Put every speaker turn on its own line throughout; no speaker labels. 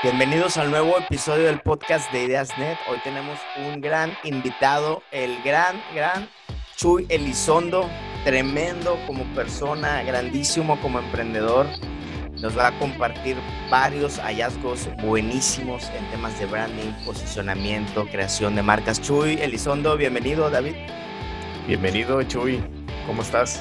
Bienvenidos al nuevo episodio del podcast de Ideas Net. Hoy tenemos un gran invitado, el gran, gran Chuy Elizondo, tremendo como persona, grandísimo como emprendedor. Nos va a compartir varios hallazgos buenísimos en temas de branding, posicionamiento, creación de marcas. Chuy Elizondo, bienvenido, David.
Bienvenido, Chuy. ¿Cómo estás?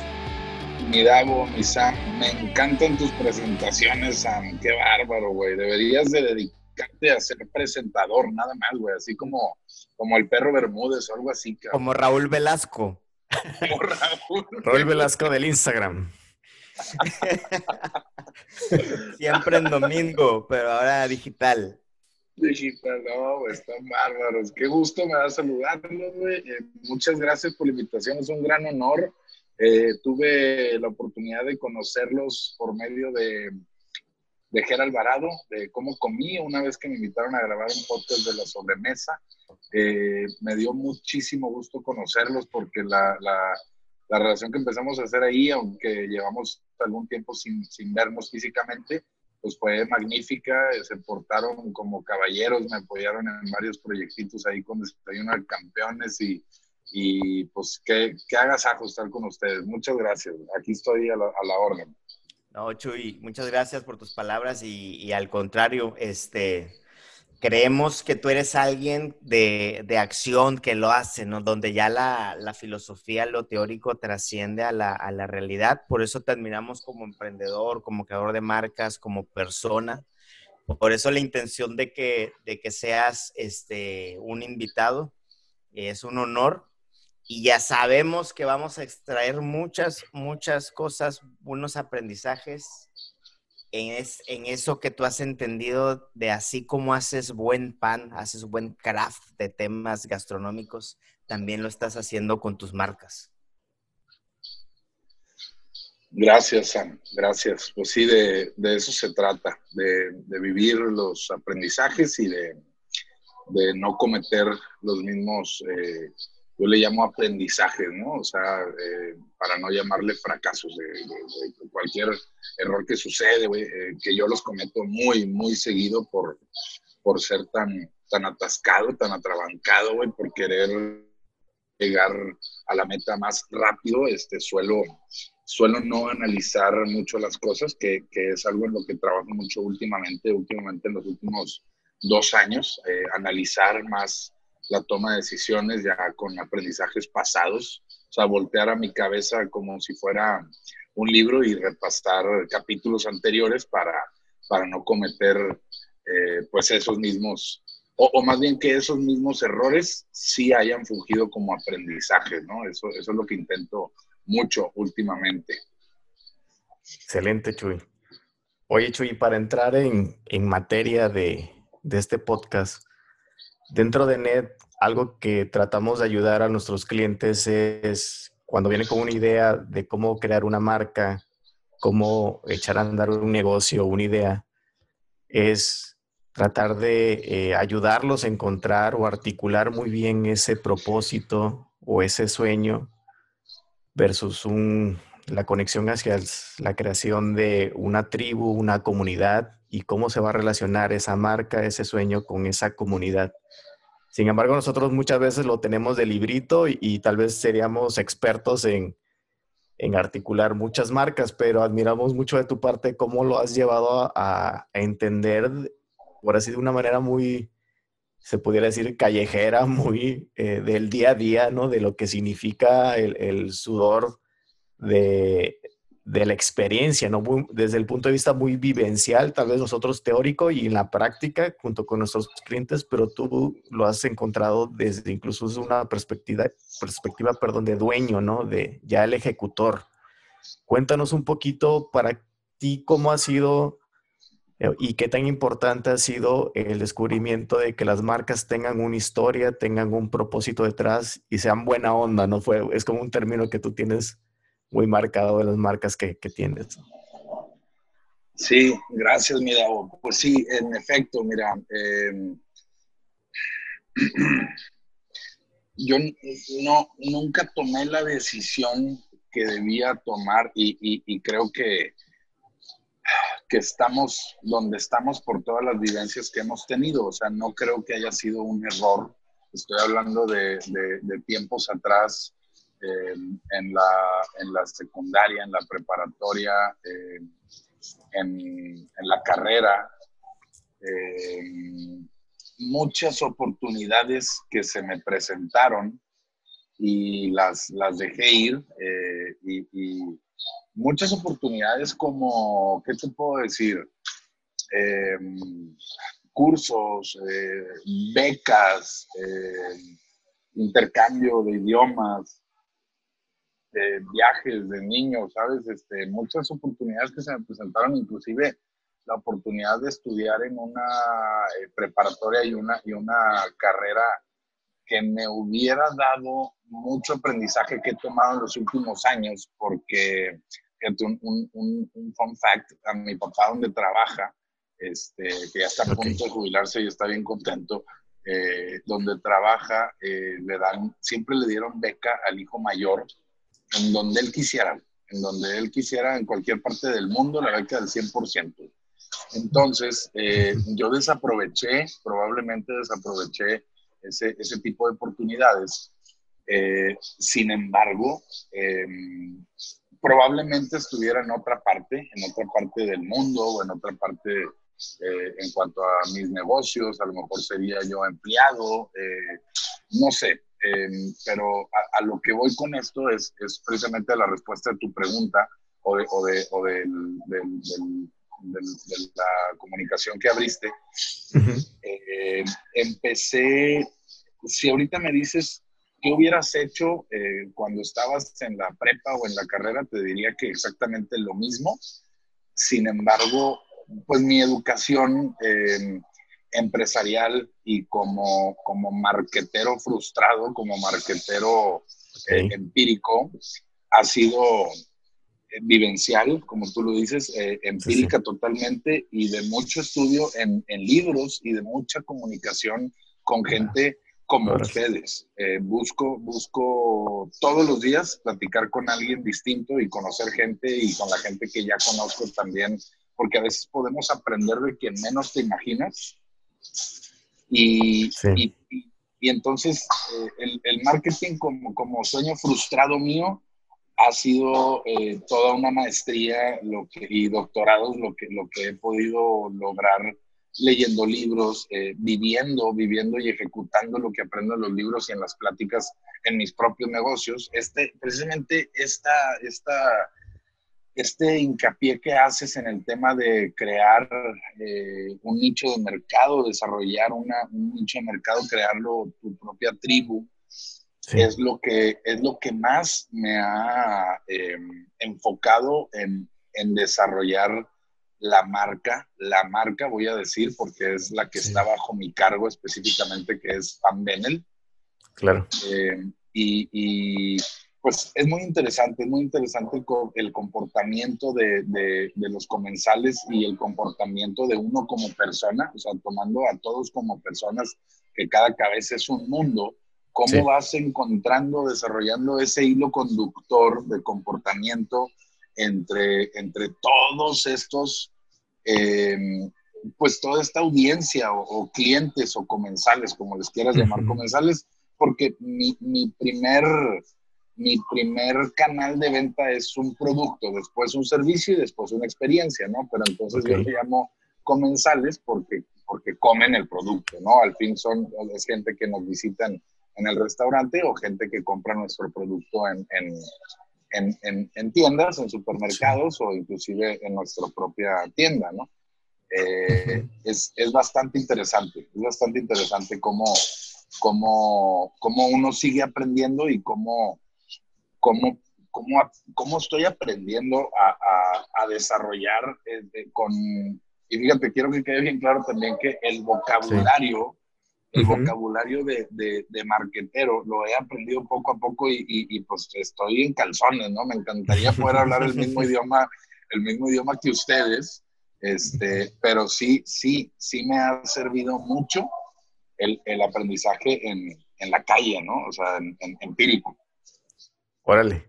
Mi Davo, mi Sam, me encantan tus presentaciones, Sam. Qué bárbaro, güey. Deberías de dedicarte a ser presentador, nada más, güey. Así como, como el perro Bermúdez o algo así.
Como Raúl Velasco.
Como Raúl.
Raúl Velasco del Instagram.
Siempre en domingo, pero ahora digital.
Digital, no, güey, están bárbaros. Qué gusto me da saludarlos, güey. Eh, muchas gracias por la invitación, es un gran honor. Eh, tuve la oportunidad de conocerlos por medio de, de Ger Alvarado, de cómo comí una vez que me invitaron a grabar un podcast de la sobremesa. Eh, me dio muchísimo gusto conocerlos porque la, la, la, relación que empezamos a hacer ahí, aunque llevamos algún tiempo sin, sin vernos físicamente, pues fue magnífica, se portaron como caballeros, me apoyaron en varios proyectitos ahí con Desayuno de Campeones y, y pues que, que hagas ajustar con ustedes. Muchas gracias, aquí estoy a la, a la orden.
No, Chuy, muchas gracias por tus palabras y, y al contrario, este, creemos que tú eres alguien de, de acción que lo hace, ¿no? Donde ya la, la filosofía, lo teórico trasciende a la, a la, realidad. Por eso te admiramos como emprendedor, como creador de marcas, como persona. Por eso la intención de que, de que seas este, un invitado es un honor. Y ya sabemos que vamos a extraer muchas, muchas cosas, unos aprendizajes en, en, eso que tú has entendido de así como haces buen pan, haces buen craft de temas gastronómicos, también lo estás haciendo con tus marcas.
Gracias, Sam. Gracias. Pues sí, de, de eso se trata, de, de, vivir los aprendizajes y de, de no cometer los mismos, eh, yo le llamo aprendizajes, ¿no? O sea, eh, para no llamarle fracasos, de, cualquier error que sucede, eh, que yo los cometo muy, muy seguido por, por ser tan, tan atascado, tan atrabancado, güey, por querer llegar a la meta más rápido, este, suelo, suelo no analizar mucho las cosas, que, que, es algo en lo que trabajo mucho últimamente, últimamente en los últimos dos años, eh, analizar más la toma de decisiones ya con aprendizajes pasados, o sea, voltear a mi cabeza como si fuera un libro y repasar capítulos anteriores para, para no cometer eh, pues esos mismos, o, más bien que esos mismos errores sí hayan fungido como aprendizaje, ¿no? Eso, eso es lo que intento mucho últimamente.
Excelente, Chuy. Oye, Chuy, para entrar en, en materia de, de este podcast, dentro de NET, algo que tratamos de ayudar a nuestros clientes es cuando vienen con una idea de cómo crear una marca, cómo echar a andar un negocio, una idea, es tratar de eh, ayudarlos a encontrar o articular muy bien ese propósito o ese sueño versus la conexión hacia la creación de una tribu, una comunidad y cómo se va a relacionar esa marca, ese sueño con esa comunidad. Sin embargo, nosotros muchas veces lo tenemos de librito y, tal vez seríamos expertos en, en, articular muchas marcas, pero admiramos mucho de tu parte cómo lo has llevado a, entender, por así de una manera muy, se pudiera decir, callejera, muy eh, del día a día, ¿no? De lo que significa el sudor de, de la experiencia, ¿no? Desde el punto de vista muy vivencial, tal vez nosotros teórico y en la práctica junto con nuestros clientes, pero tú lo has encontrado desde incluso una perspectiva, perspectiva perdón, de dueño, ¿no? De ya el ejecutor. Cuéntanos un poquito para ti cómo ha sido eh, y qué tan importante ha sido el descubrimiento de que las marcas tengan una historia, tengan un propósito detrás y sean buena onda, ¿no? Fue, es como un término que tú tienes muy marcado de las marcas que, que tienes.
Sí, gracias, mira, pues sí, en efecto, mira, eh, yo no, nunca tomé la decisión que debía tomar y, y, y creo que que estamos donde estamos por todas las vivencias que hemos tenido. O sea, no creo que haya sido un error. Estoy hablando de, de, tiempos atrás, eh, en, la, en, la, secundaria, en la preparatoria, eh, en, en, la carrera. Eh, muchas oportunidades que se me presentaron y las, las dejé ir y, y muchas oportunidades como, ¿qué te puedo decir? Em, cursos, eh, becas, eh, intercambio de idiomas, viajes de niños, ¿sabes? Este, muchas oportunidades que se me presentaron, inclusive la oportunidad de estudiar en una eh, preparatoria y una, y una carrera que me hubiera dado mucho aprendizaje que he tomado en los últimos años, porque un, un, un, fun fact, a mi papá donde trabaja, este, que ya está a punto de jubilarse y está bien contento, eh, donde trabaja, eh, le dan, siempre le dieron beca al hijo mayor en donde él quisiera, en donde él quisiera, en cualquier parte del mundo, la beca del 100%. Entonces, eh, yo desaproveché, probablemente desaproveché ese, ese tipo de oportunidades. sin embargo, em, probablemente estuviera en otra parte, en otra parte del mundo o en otra parte eh, en cuanto a mis negocios, a lo mejor sería yo empleado, eh, no sé, em, pero a, lo que voy con esto es, es, precisamente la respuesta de tu pregunta o de, o de, o del, del, de la comunicación que abriste. Eh, empecé, si ahorita me dices ¿Qué hubieras hecho eh, cuando estabas en la prepa o en la carrera? Te diría que exactamente lo mismo. Sin embargo, pues mi educación eh, empresarial y como, como marquetero frustrado, como marquetero eh, empírico, ha sido vivencial, como tú lo dices, empírica totalmente y de mucho estudio en, en, libros y de mucha comunicación con gente como ustedes. Eh, busco, busco todos los días platicar con alguien distinto y conocer gente y con la gente que ya conozco también, porque a veces podemos aprender de quien menos te imaginas. Y, y, y, entonces eh, el, el, marketing como, como sueño frustrado mío ha sido eh, toda una maestría lo que, y doctorados lo que, lo que he podido lograr leyendo libros, eh, viviendo, viviendo y ejecutando lo que aprendo en los libros y en las pláticas en mis propios negocios. Este, precisamente esta, esta, este hincapié que haces en el tema de crear eh, un nicho de mercado, desarrollar una, un nicho de mercado, crearlo tu propia tribu, es, lo que, es lo que más me ha eh, enfocado en, en desarrollar la marca, la marca voy a decir porque es la que está bajo mi cargo específicamente, que es Pan Benel.
Claro.
Eh, y, pues es muy interesante, es muy interesante el, comportamiento de, de, los comensales y el comportamiento de uno como persona, o sea, tomando a todos como personas, que cada cabeza es un mundo, cómo vas encontrando, desarrollando ese hilo conductor de comportamiento entre, entre todos estos, em, pues toda esta audiencia o, clientes o comensales, como les quieras llamar, comensales, porque mi, mi, primer, mi primer canal de venta es un producto, después un servicio y después una experiencia, ¿no? Pero entonces yo te llamo comensales porque, porque comen el producto, ¿no? Al fin son, es gente que nos visitan en el restaurante o gente que compra nuestro producto en, en, en, en, tiendas, en supermercados o inclusive en nuestra propia tienda, ¿no? Eh, es, es, bastante interesante, es bastante interesante cómo, cómo, cómo uno sigue aprendiendo y cómo, cómo, cómo, cómo estoy aprendiendo a, a, a desarrollar eh, con... Y fíjate, quiero que quede bien claro también que el vocabulario el vocabulario de, de, marquetero lo he aprendido poco a poco y, y, pues estoy en calzones, ¿no? Me encantaría poder hablar el mismo idioma, el mismo idioma que ustedes, este, pero sí, sí, sí me ha servido mucho el, el aprendizaje en, en, la calle, ¿no? O sea, en, empírico.
Órale.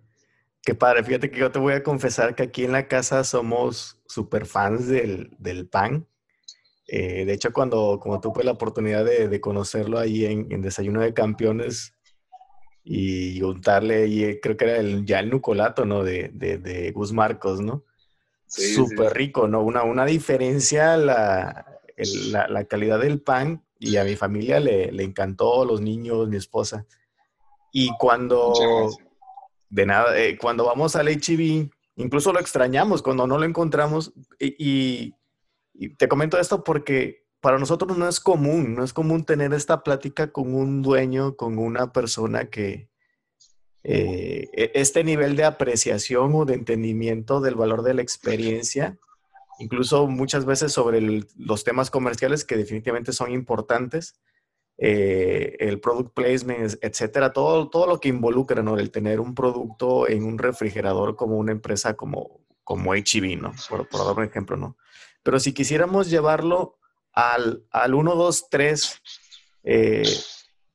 Qué padre, fíjate que yo te voy a confesar que aquí en la casa somos super fans del, pan. Eh, de hecho, cuando como tuve la oportunidad de, conocerlo ahí en, Desayuno de Campeones y untarle, y creo que era el, ya el nucolato, ¿no? De, de, Gus Marcos, ¿no? Súper rico, ¿no? Una, una diferencia la, la, calidad del pan y a mi familia le, le encantó, los niños, mi esposa. Y cuando de nada, eh, cuando vamos al HIV, incluso lo extrañamos cuando no lo encontramos. Y, te comento esto porque para nosotros no es común, no es común tener esta plática con un dueño, con una persona que eh, e, este nivel de apreciación o de entendimiento del valor de la experiencia, incluso muchas veces sobre los temas comerciales que definitivamente son importantes, eh, el product placement, etcétera, todo, todo lo que involucra, ¿no? El tener un producto en un refrigerador como una empresa como, como HEV, ¿no? Por, dar un ejemplo, ¿no? Pero si quisiéramos llevarlo al, al 1, 2, 3,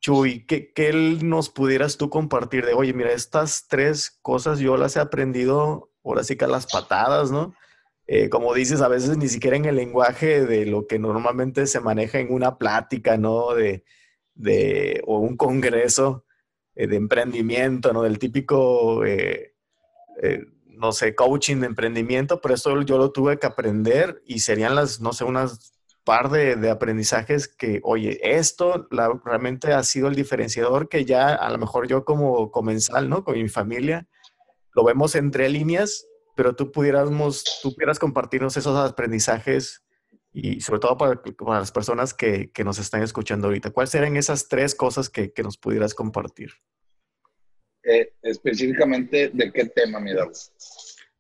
Chuy, ¿qué, ¿qué, nos pudieras tú compartir de, oye, mira, estas tres cosas yo las he aprendido, ahora sí que a las patadas, ¿no? Eh, como dices, a veces ni siquiera en el lenguaje de lo que normalmente se maneja en una plática, ¿no? De, de o un congreso eh, de emprendimiento, ¿no? Del típico, eh, no sé, coaching de emprendimiento, pero esto yo lo tuve que aprender y serían las, no sé, unas par de, aprendizajes que, oye, esto realmente ha sido el diferenciador que ya a lo mejor yo como comensal, ¿no? Con mi familia, lo vemos entre líneas pero tú pudiéramos, tú pudieras compartirnos esos aprendizajes y sobre todo para, las personas que, que, nos están escuchando ahorita. ¿Cuáles serían esas tres cosas que, que nos pudieras compartir?
Eh, específicamente, ¿de qué tema, mi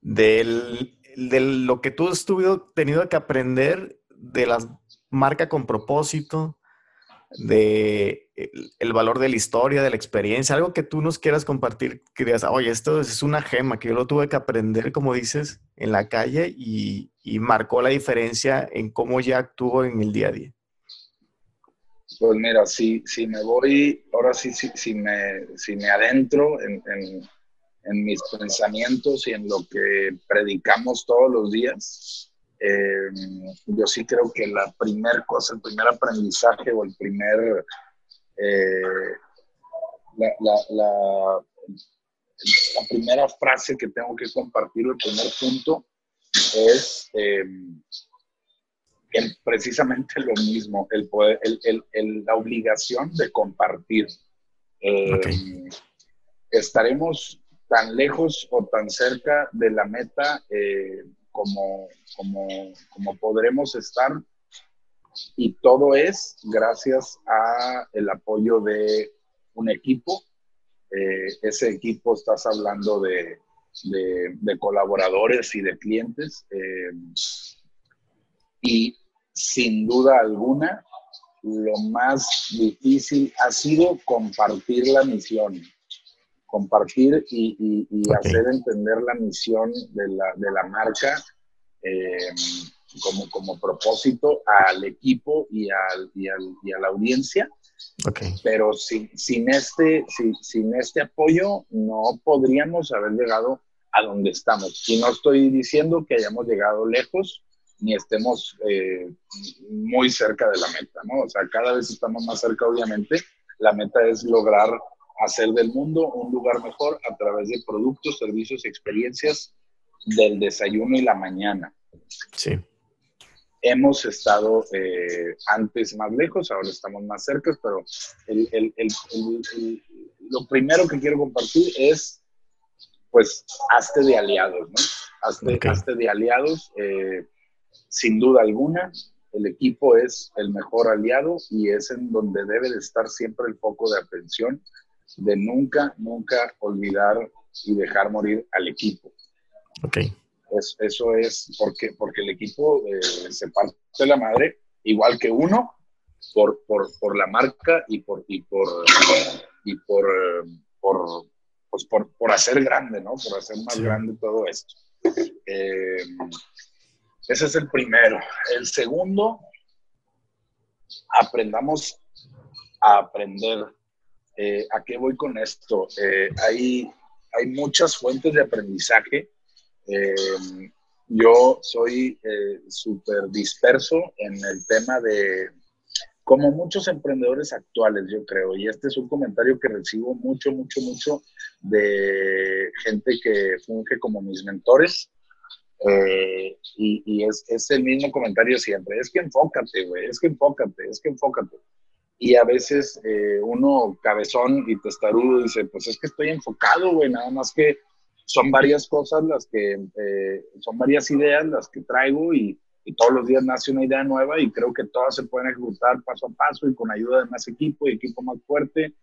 Del, de lo que tú has tenido que aprender de la marca con propósito, de el, valor de la historia, de la experiencia, algo que tú nos quieras compartir, que digas, oye, esto es una gema que yo lo tuve que aprender, como dices, en la calle y, marcó la diferencia en cómo ya actúo en el día a día.
Pues mira, si, si me voy, ahora sí, si, si, me, si me adentro en, en mis pensamientos y en lo que predicamos todos los días, eh, yo sí creo que la primera cosa, el primer aprendizaje o el primer, eh, la, la, la, primera frase que tengo que compartir, el primer punto, es eh, precisamente lo mismo, el poder, el, el, la obligación de compartir. Estaremos tan lejos o tan cerca de la meta como, como, como podremos estar. Y todo es gracias a el apoyo de un equipo. Eh, ese equipo estás hablando de, de, colaboradores y de clientes. Eh, y sin duda alguna, lo más difícil ha sido compartir la misión compartir y, hacer entender la misión de la, de la marca eh, como, como propósito al equipo y, al, y, al, y a la audiencia. Okay. Pero sin, sin, este, sin, sin, este apoyo no podríamos haber llegado a donde estamos. Y no estoy diciendo que hayamos llegado lejos ni estemos eh, muy cerca de la meta, ¿no? O sea, cada vez estamos más cerca, obviamente. La meta es lograr hacer del mundo un lugar mejor a través de productos, servicios y experiencias del desayuno y la mañana.
Sí.
Hemos estado eh, antes más lejos, ahora estamos más cerca, pero lo primero que quiero compartir es, pues, hazte de aliados, ¿no? Hazte, de aliados, eh, sin duda alguna, el equipo es el mejor aliado y es en donde debe de estar siempre el foco de atención de nunca, nunca olvidar y dejar morir al equipo. Eso es porque, porque el equipo eh, se parte de la madre, igual que uno, por, por, por la marca y por, y por, y por, por, pues por, por, hacer grande, ¿no? Por hacer más grande todo esto. Eh, ese es el primero. El segundo, aprendamos a aprender eh, ¿A qué voy con esto? Eh, hay, hay muchas fuentes de aprendizaje. Eh, yo soy eh, súper disperso en el tema de, como muchos emprendedores actuales, yo creo, y este es un comentario que recibo mucho, mucho, mucho de gente que funge como mis mentores. Eh, y, es, es, el mismo comentario siempre, es que enfócate, güey, es que enfócate, es que enfócate. Y a veces eh, uno cabezón y testarudo dice, pues es que estoy enfocado, güey, nada más que son varias cosas las que, eh, son varias ideas las que traigo y, y, todos los días nace una idea nueva y creo que todas se pueden ejecutar paso a paso y con ayuda de más equipo y equipo más fuerte,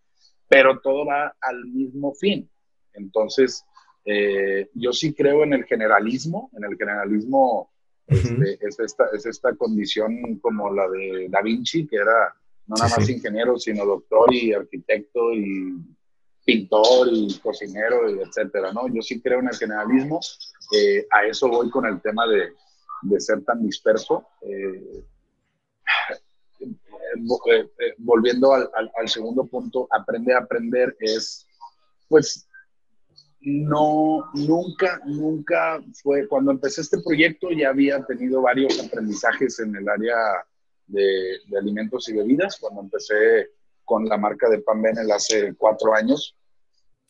pero todo va al mismo fin. Entonces, eh, yo sí creo en el generalismo, en el generalismo este, es, esta, es esta condición como la de Da Vinci, que era no nada más ingeniero, sino doctor y arquitecto y pintor y cocinero, etcétera, ¿no? Yo sí creo en el generalismo, eh, a eso voy con el tema de, de ser tan disperso. Eh, eh, volviendo al, segundo punto, aprender a aprender es, pues, no, nunca, nunca fue, cuando empecé este proyecto ya había tenido varios aprendizajes en el área de, de alimentos y bebidas, cuando empecé con la marca de Pan Benel hace cuatro años.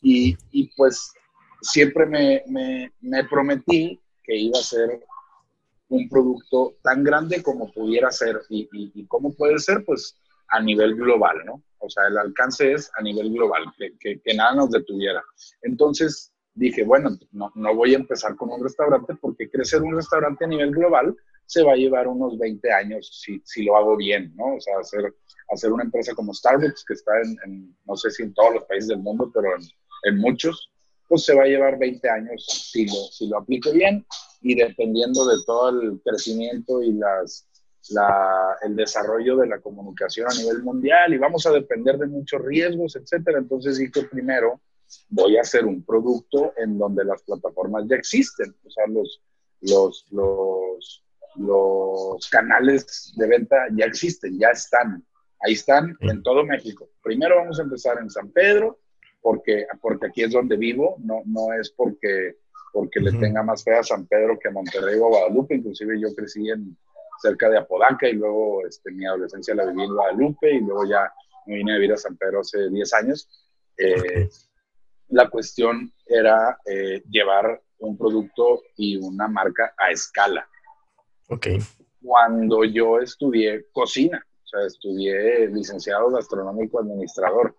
Y, y pues siempre me, me, me, prometí que iba a ser un producto tan grande como pudiera ser. Y, y, y, cómo puede ser? Pues a nivel global, ¿no? O sea, el alcance es a nivel global, que, que, que nada nos detuviera. Entonces dije, bueno, no, no voy a empezar con un restaurante porque crecer un restaurante a nivel global se va a llevar unos 20 años si, si lo hago bien, ¿no? O sea, hacer, hacer una empresa como Starbucks, que está en, no sé si en todos los países del mundo, pero en, muchos, pues se va a llevar 20 años si lo, si lo aplique bien y dependiendo de todo el crecimiento y las, la, el desarrollo de la comunicación a nivel mundial y vamos a depender de muchos riesgos, etcétera. Entonces dije primero, voy a hacer un producto en donde las plataformas ya existen, o sea, los, los, los los canales de venta ya existen, ya están. Ahí están en todo México. Primero vamos a empezar en San Pedro, porque, porque aquí es donde vivo, no, no es porque, porque le tenga más fe a San Pedro que a Monterrey o a Guadalupe. Inclusive yo crecí en, cerca de Apodaca y luego este, mi adolescencia la viví en Guadalupe y luego ya me vine a vivir a San Pedro hace 10 años. Eh, la cuestión era eh, llevar un producto y una marca a escala.
Ok.
Cuando yo estudié cocina, sea, estudié licenciado gastronómico administrador,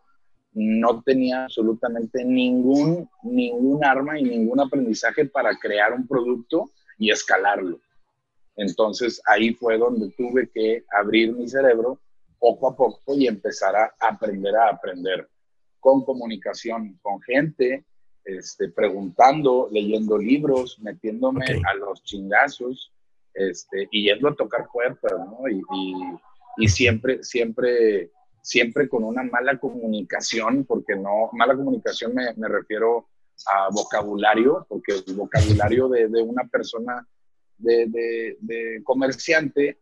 no tenía absolutamente ningún, ningún arma y ningún aprendizaje para crear un producto y escalarlo. Entonces ahí fue donde tuve que abrir mi cerebro poco a poco y empezar a aprender a aprender con comunicación con gente, este, preguntando, leyendo libros, metiéndome a los chingazos, este, y yendo a tocar puertas, ¿no? Y, y, siempre, siempre, siempre con una mala comunicación, porque no, mala comunicación me, me refiero a vocabulario, porque el vocabulario de, de una persona, de, de, de comerciante,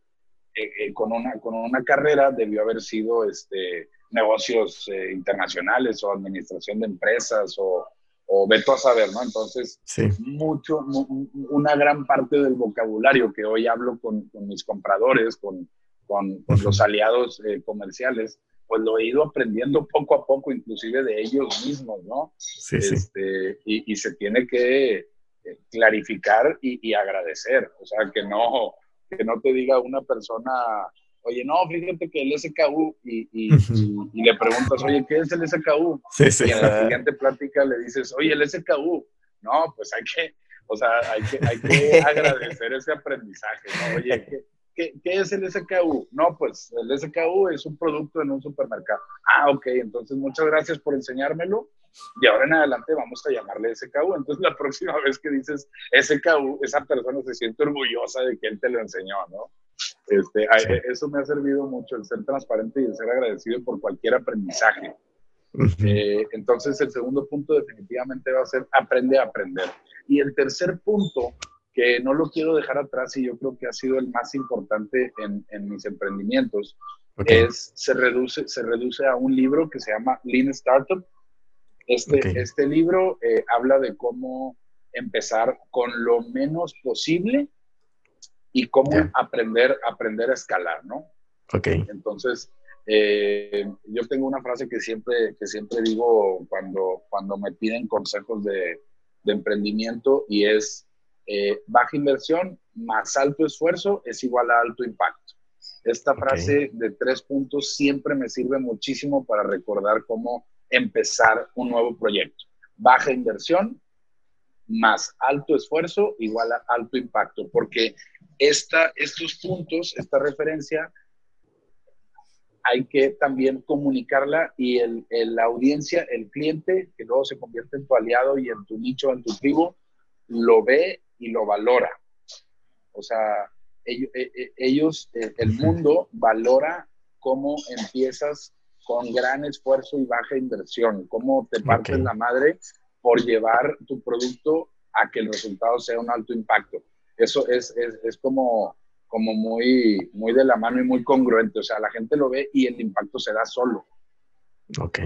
eh, eh, con, una, con una carrera debió haber sido este, negocios eh, internacionales o administración de empresas o, o veto a saber, ¿no? Entonces, mucho, una gran parte del vocabulario que hoy hablo con, con mis compradores, con, con, los aliados eh, comerciales, pues lo he ido aprendiendo poco a poco, inclusive de ellos mismos, ¿no?
Sí,
este, y, y, se tiene que eh, clarificar y, y, agradecer, o sea, que no, que no te diga una persona oye, no, fíjate que el SKU, y, y, y, le preguntas, oye, ¿qué es el SKU?
Sí, sí.
Y en la siguiente plática le dices, oye, el SKU. No, pues hay que, o sea, hay que, hay que agradecer ese aprendizaje, ¿no? Oye, ¿qué, ¿qué, ¿qué, es el SKU? No, pues el SKU es un producto en un supermercado. Ah, ok, entonces muchas gracias por enseñármelo. Y ahora en adelante vamos a llamarle SKU. Entonces la próxima vez que dices SKU, esa persona se siente orgullosa de que él te lo enseñó, ¿no? Este, Eso me ha servido mucho, el ser transparente y el ser agradecido por cualquier aprendizaje. Eh, entonces, el segundo punto definitivamente va a ser aprende a aprender. Y el tercer punto, que no lo quiero dejar atrás y yo creo que ha sido el más importante en, en mis emprendimientos, es se reduce, se reduce a un libro que se llama Lean Startup. Este, este libro eh, habla de cómo empezar con lo menos posible y cómo aprender, aprender a escalar, ¿no?
Ok.
Entonces, eh, yo tengo una frase que siempre, que siempre digo cuando, cuando me piden consejos de, de emprendimiento y es eh, baja inversión más alto esfuerzo es igual a alto impacto. Esta frase de tres puntos siempre me sirve muchísimo para recordar cómo empezar un nuevo proyecto. Baja inversión más alto esfuerzo igual a alto impacto, porque esta, estos puntos, esta referencia, hay que también comunicarla y el, la audiencia, el cliente, que luego se convierte en tu aliado y en tu nicho, en tu tribu, lo ve y lo valora. O sea, ellos, eh, eh, ellos eh, el mundo valora cómo empiezas con gran esfuerzo y baja inversión, cómo te partes la madre por llevar tu producto a que el resultado sea un alto impacto. Eso es, es, es como, como muy, muy de la mano y muy congruente. O sea, la gente lo ve y el impacto se da solo.
Ok.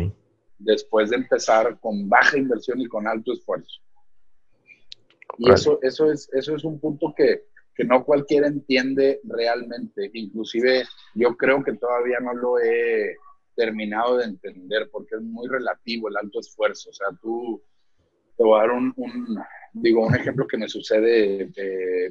Después de empezar con baja inversión y con alto esfuerzo. Y eso, eso, es, eso es un punto que, que no cualquiera entiende realmente. Inclusive yo creo que todavía no lo he terminado de entender porque es muy relativo el alto esfuerzo. O sea, tú te voy a dar un, un digo, un ejemplo que me sucede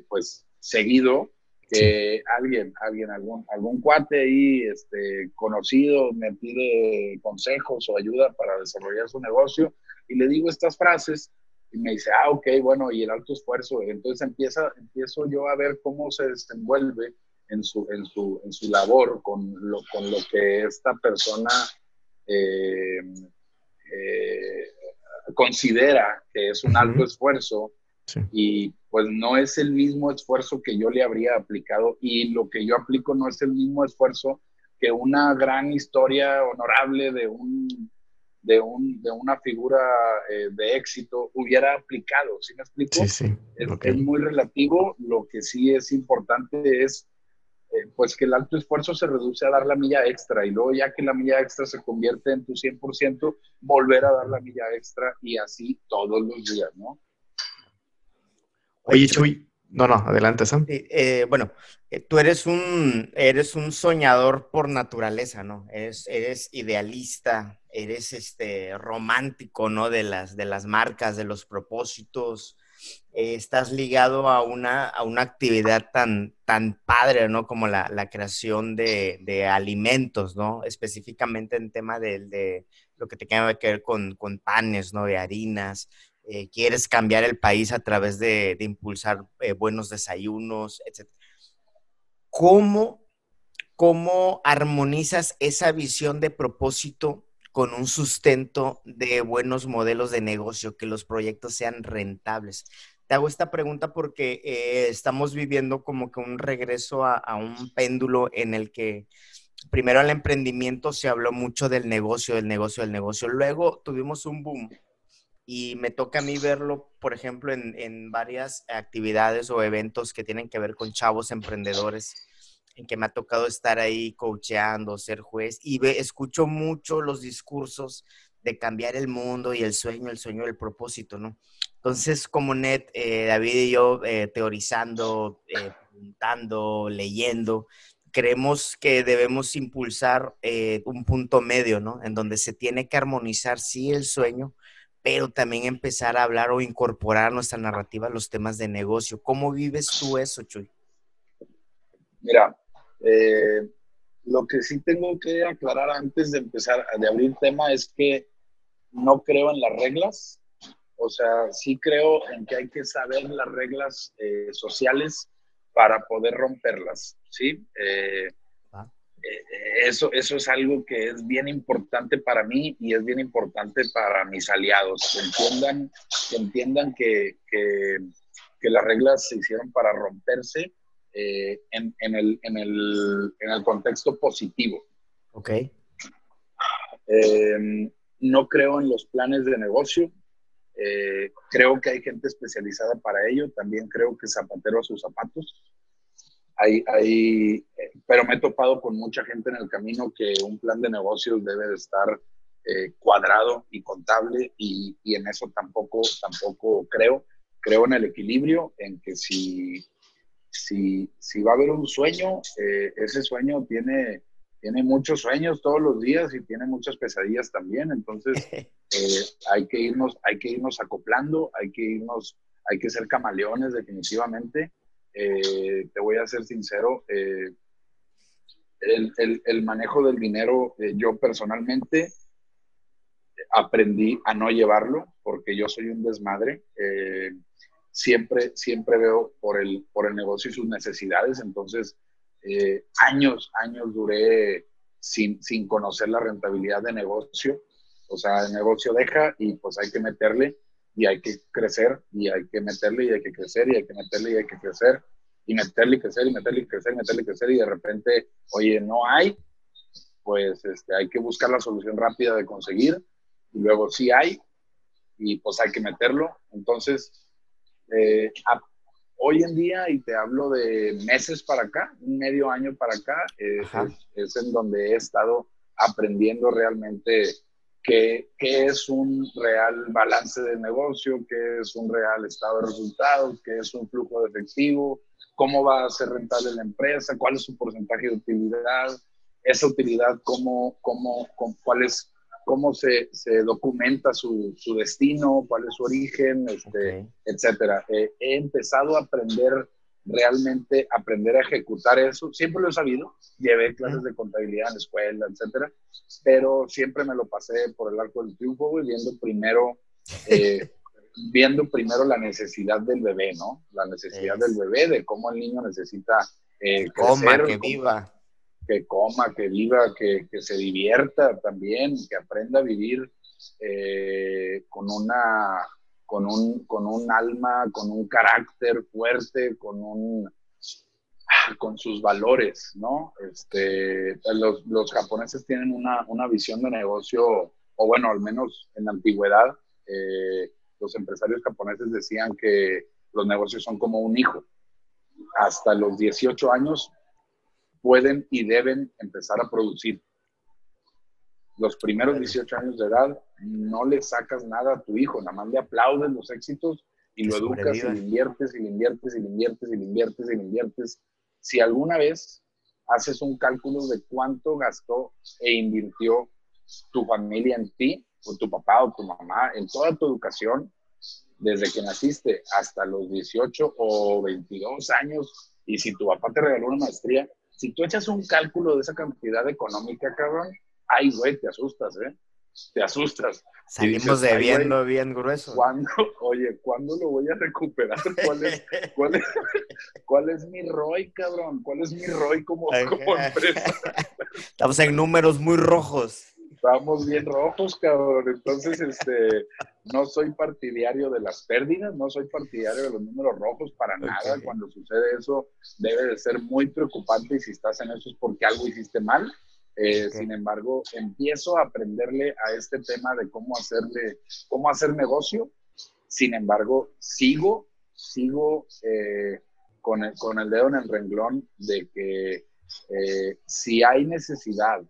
pues seguido, que alguien, alguien, algún, algún cuate ahí este, conocido me pide consejos o ayuda para desarrollar su negocio y le digo estas frases y me dice, ah, ok, bueno, y el alto esfuerzo. Entonces empieza, empiezo yo a ver cómo se desenvuelve en su, en su, en su labor con lo, con lo que esta persona eh, eh, considera que es un alto esfuerzo y pues no es el mismo esfuerzo que yo le habría aplicado y lo que yo aplico no es el mismo esfuerzo que una gran historia honorable de un de, un, de una figura eh, de éxito hubiera aplicado, ¿sí me explico?
Sí, sí.
Es, muy relativo, lo que sí es importante es eh, pues que el alto esfuerzo se reduce a dar la milla extra y luego ya que la milla extra se convierte en tu 100%, volver a dar la milla extra y así todos los días, ¿no?
Oye, Chuy, no, no, adelante, Sam.
Eh, bueno, eh, tú eres un, eres un soñador por naturaleza, ¿no? Eres, eres idealista, eres este, romántico, ¿no? De las, de las marcas, de los propósitos. Eh, estás ligado a una, a una actividad tan, tan padre, ¿no? Como la, la creación de, de, alimentos, ¿no? Específicamente en tema de, de lo que te tiene que ver con, con panes, ¿no? De harinas. Eh, quieres cambiar el país a través de, impulsar eh, buenos desayunos, etc. ¿Cómo, ¿Cómo armonizas esa visión de propósito con un sustento de buenos modelos de negocio, que los proyectos sean rentables? Te hago esta pregunta porque eh, estamos viviendo como que un regreso a, un péndulo en el que primero al emprendimiento se habló mucho del negocio, del negocio, del negocio. Luego tuvimos un boom y me toca a mí verlo, por ejemplo, en, varias actividades o eventos que tienen que ver con chavos emprendedores, en que me ha tocado estar ahí coacheando, ser juez, y ve, escucho mucho los discursos de cambiar el mundo y el sueño, el sueño del propósito, ¿no? Entonces, como Net, eh, David y yo eh, teorizando, eh, preguntando, leyendo, creemos que debemos impulsar un punto medio, ¿no? En donde se tiene que armonizar, sí, el sueño, pero también empezar a hablar o incorporar a nuestra narrativa los temas de negocio. ¿Cómo vives tú eso, Chuy?
Mira, eh, lo que sí tengo que aclarar antes de empezar, de abrir tema, es que no creo en las reglas. O sea, sí creo en que hay que saber las reglas eh, sociales para poder romperlas, ¿sí? Eh, eh, eso, eso es algo que es bien importante para mí y es bien importante para mis aliados, que entiendan que, entiendan que, que, las reglas se hicieron para romperse eh, en, en, el, en, el, en, el, contexto positivo.
Ok.
Eh, no creo en los planes de negocio. creo que hay gente especializada para ello. También creo que zapatero a sus zapatos. Hay, hay, pero me he topado con mucha gente en el camino que un plan de negocios debe de estar eh, cuadrado y contable y, y, en eso tampoco, tampoco creo. Creo en el equilibrio, en que si, si, si va a haber un sueño, eh, ese sueño tiene, tiene muchos sueños todos los días y tiene muchas pesadillas también. Entonces eh, hay, que irnos, hay que irnos acoplando, hay que irnos, hay que ser camaleones definitivamente. te voy a ser sincero, el, el, el, manejo del dinero, yo personalmente aprendí a no llevarlo porque yo soy un desmadre. Eh, siempre, siempre veo por el, por el negocio y sus necesidades. Entonces, eh, años, años duré sin, sin conocer la rentabilidad de negocio. O sea, el negocio deja y pues hay que meterle y hay que crecer y hay que meterle y hay que crecer y hay que meterle y hay que crecer y meterle y crecer y meterle y crecer y meterle y crecer y de repente, oye, no hay, pues este, hay que buscar la solución rápida de conseguir y luego sí hay, y pues hay que meterlo. Entonces, eh, hoy en día, y te hablo de meses para acá, un medio año para acá, eh, es, en donde he estado aprendiendo realmente qué, qué, es un real balance de negocio, qué es un real estado de resultados, qué es un flujo de efectivo, cómo va a ser rentable la empresa, cuál es su porcentaje de utilidad, esa utilidad, cómo, cómo, cuál es cómo se, se documenta su, su, destino, cuál es su origen, este, etcétera. Eh, he empezado a aprender realmente, aprender a ejecutar eso. Siempre lo he sabido, llevé clases de contabilidad en la escuela, etcétera, pero siempre me lo pasé por el arco del triunfo, viendo primero, eh, viendo primero la necesidad del bebé, ¿no? La necesidad del bebé, de cómo el niño necesita eh, crecer,
que viva
que coma, que viva, que, que se divierta también, que aprenda a vivir eh, con, una, con, un, con un alma, con un carácter fuerte, con, un, con sus valores, ¿no? Este, los, los japoneses tienen una, una, visión de negocio, o bueno, al menos en la antigüedad, eh, los empresarios japoneses decían que los negocios son como un hijo. Hasta los 18 años pueden y deben empezar a producir. Los primeros 18 años de edad no le sacas nada a tu hijo, nada más le aplaudes los éxitos y lo educas y le inviertes y le inviertes y le inviertes y le inviertes y le inviertes. Si alguna vez haces un cálculo de cuánto gastó e invirtió tu familia en ti, o tu papá o tu mamá, en toda tu educación, desde que naciste hasta los 18 o 22 años, y si tu papá te regaló una maestría, si tú echas un cálculo de esa cantidad económica, cabrón, ay, güey, te asustas, ¿eh? Te asustas.
Salimos debiendo bien grueso.
¿cuándo, oye, ¿cuándo lo voy a recuperar? ¿Cuál es, cuál es, mi ROI, cabrón? ¿Cuál es mi ROI como, como empresa?
Estamos en números muy rojos
estamos bien rojos, cabrón. Entonces, este, no soy partidario de las pérdidas, no soy partidario de los números rojos para nada. Cuando sucede eso, debe de ser muy preocupante y si estás en eso es porque algo hiciste mal. Eh, sin embargo, empiezo a aprenderle a este tema de cómo hacerle, cómo hacer negocio. Sin embargo, sigo, sigo eh, con, el, con el dedo en el renglón de que eh, si hay necesidad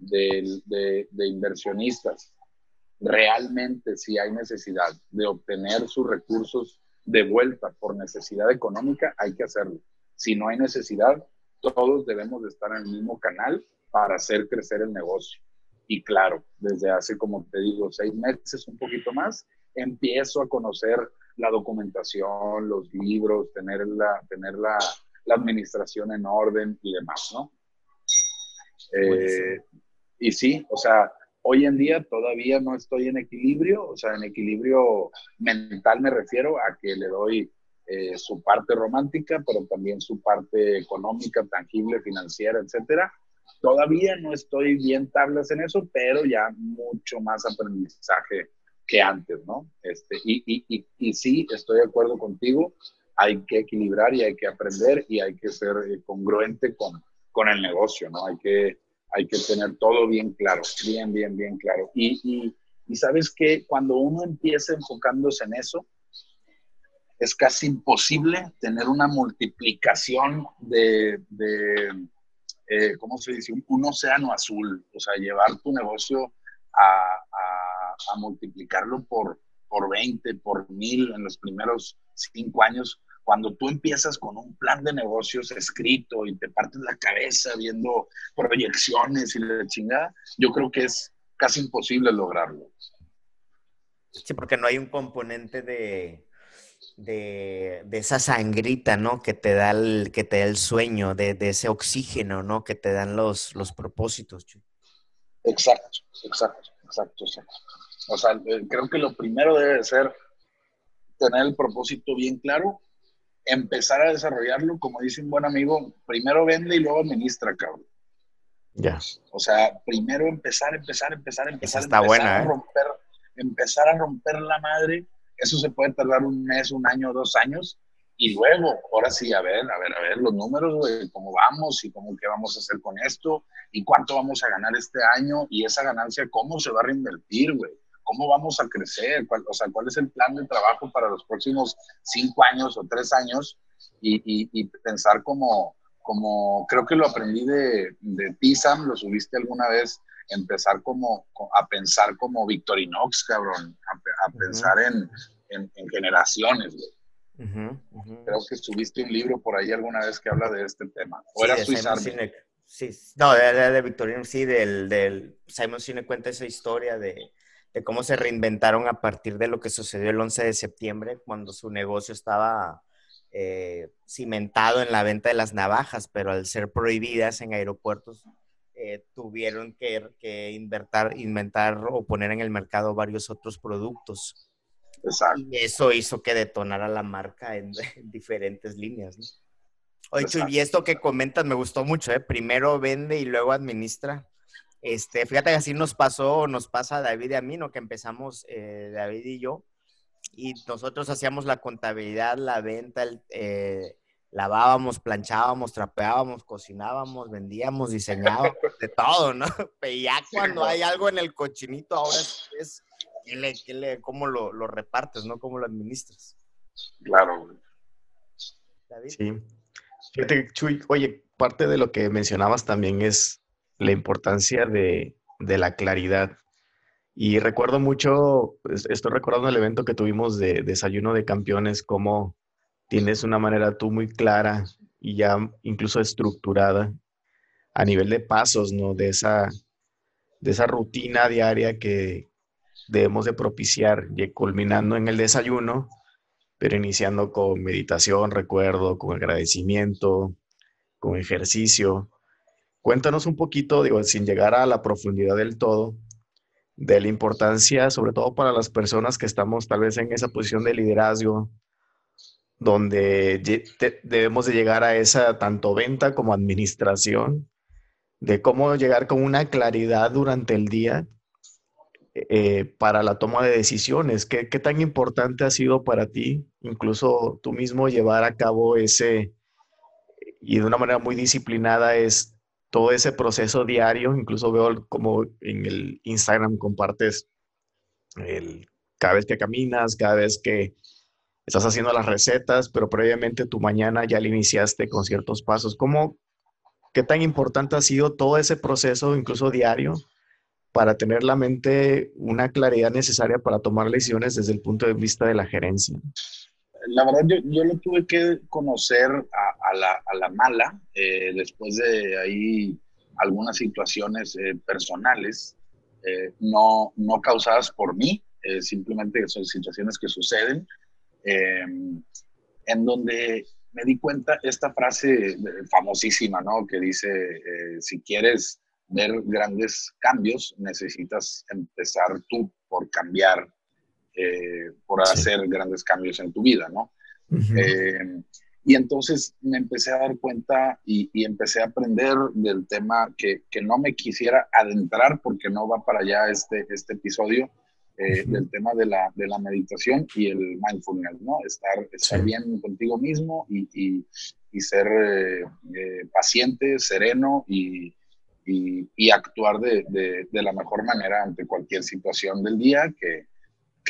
de, inversionistas, realmente si hay necesidad de obtener sus recursos de vuelta por necesidad económica, hay que hacerlo. Si no hay necesidad, todos debemos de estar en el mismo canal para hacer crecer el negocio. Y claro, desde hace, como te digo, seis meses, un poquito más, empiezo a conocer la documentación, los libros, tener la, tener la, la administración en orden y demás, ¿no? Eh, y sí, o sea, hoy en día todavía no estoy en equilibrio, o sea, en equilibrio mental me refiero a que le doy eh, su parte romántica, pero también su parte económica, tangible, financiera, etcétera. Todavía no estoy bien tablas en eso, pero ya mucho más aprendizaje que antes, ¿no? Este, y, y, y, y sí, estoy de acuerdo contigo, hay que equilibrar y hay que aprender y hay que ser eh, congruente con, con el negocio, ¿no? Hay que hay que tener todo bien claro, bien, bien, bien claro. Y, y, sabes que cuando uno empieza enfocándose en eso, es casi imposible tener una multiplicación de, de eh, ¿cómo se dice? Un, océano azul, o sea, llevar tu negocio a, a, multiplicarlo por, por 20, por mil en los primeros cinco años, cuando tú empiezas con un plan de negocios escrito y te partes la cabeza viendo proyecciones y la chingada, yo creo que es casi imposible lograrlo.
Sí, porque no hay un componente de, de, esa sangrita, ¿no? Que te da el, que te da el sueño, de, ese oxígeno, ¿no? Que te dan los, los propósitos.
Exacto, exacto, exacto, exacto. O sea, eh, creo que lo primero debe ser tener el propósito bien claro, empezar a desarrollarlo, como dice un buen amigo, primero vende y luego administra, cabrón.
Ya.
O sea, primero empezar, empezar, empezar, empezar,
está
empezar
a
¿eh? romper, empezar a romper la madre. Eso se puede tardar un mes, un año, dos años. Y luego, ahora sí, a ver, a ver, a ver los números, güey, cómo vamos y cómo qué vamos a hacer con esto y cuánto vamos a ganar este año y esa ganancia, cómo se va a reinvertir, güey. ¿Cómo vamos a crecer? o sea, ¿cuál es el plan de trabajo para los próximos cinco años o tres años? Y, pensar como, como, creo que lo aprendí de, de ti, Sam, lo subiste alguna vez, empezar como, a pensar como Victorinox, cabrón, a, pensar en, en, generaciones, Creo que subiste un libro por ahí alguna vez que habla de este tema. ¿O era
Sí, no, de, de, Victorinox, sí, del, del Simon Sinek cuenta esa historia de, de cómo se reinventaron a partir de lo que sucedió el 11 de septiembre, cuando su negocio estaba eh, cimentado en la venta de las navajas, pero al ser prohibidas en aeropuertos, eh, tuvieron que, inventar, o poner en el mercado varios otros productos.
Exacto.
Y eso hizo que detonara la marca en, diferentes líneas. Oye, y esto que comentas me gustó mucho, ¿eh? Primero vende y luego administra. Este, fíjate que así nos pasó, nos pasa a David y a mí, ¿no? Que empezamos eh, David y yo, y nosotros hacíamos la contabilidad, la venta, eh, lavábamos, planchábamos, trapeábamos, cocinábamos, vendíamos, diseñábamos, de todo, ¿no? Pero ya cuando hay algo en el cochinito, ahora es, ¿cómo lo, lo, repartes, ¿no? ¿Cómo lo administras?
Claro,
David. Sí. Fíjate, Chuy, oye, parte de lo que mencionabas también es la importancia de, la claridad. Y recuerdo mucho, estoy recordando el evento que tuvimos de desayuno de campeones, cómo tienes una manera tú muy clara y ya incluso estructurada a nivel de pasos, ¿no? De esa, de esa rutina diaria que debemos de propiciar, culminando en el desayuno, pero iniciando con meditación, recuerdo, con agradecimiento, con ejercicio, Cuéntanos un poquito, digo, sin llegar a la profundidad del todo, de la importancia, sobre todo para las personas que estamos tal vez en esa posición de liderazgo, donde debemos de llegar a esa tanto venta como administración, de cómo llegar con una claridad durante el día eh, para la toma de decisiones. ¿Qué, ¿Qué, tan importante ha sido para ti, incluso tú mismo, llevar a cabo ese, y de una manera muy disciplinada, es todo ese proceso diario, incluso veo como en el Instagram compartes el, cada vez que caminas, cada vez que estás haciendo las recetas, pero previamente tu mañana ya le iniciaste con ciertos pasos. ¿Cómo, qué tan importante ha sido todo ese proceso, incluso diario, para tener la mente una claridad necesaria para tomar decisiones desde el punto de vista de la gerencia?
La verdad yo, yo lo tuve que conocer a, la, a la, mala, eh, después de ahí algunas situaciones eh, personales, eh, no, no causadas por mí, simplemente son situaciones que suceden, em, en donde me di cuenta esta frase famosísima, ¿no? Que dice, si quieres ver grandes cambios, necesitas empezar tú por cambiar eh, por hacer grandes cambios en tu vida, ¿no? Eh, y entonces me empecé a dar cuenta y, empecé a aprender del tema que, que, no me quisiera adentrar porque no va para allá este, este episodio, eh, del tema de la, de la, meditación y el mindfulness, ¿no? Estar, estar bien contigo mismo y, y, y ser paciente, sereno y, y actuar de, de, de, la mejor manera ante cualquier situación del día que,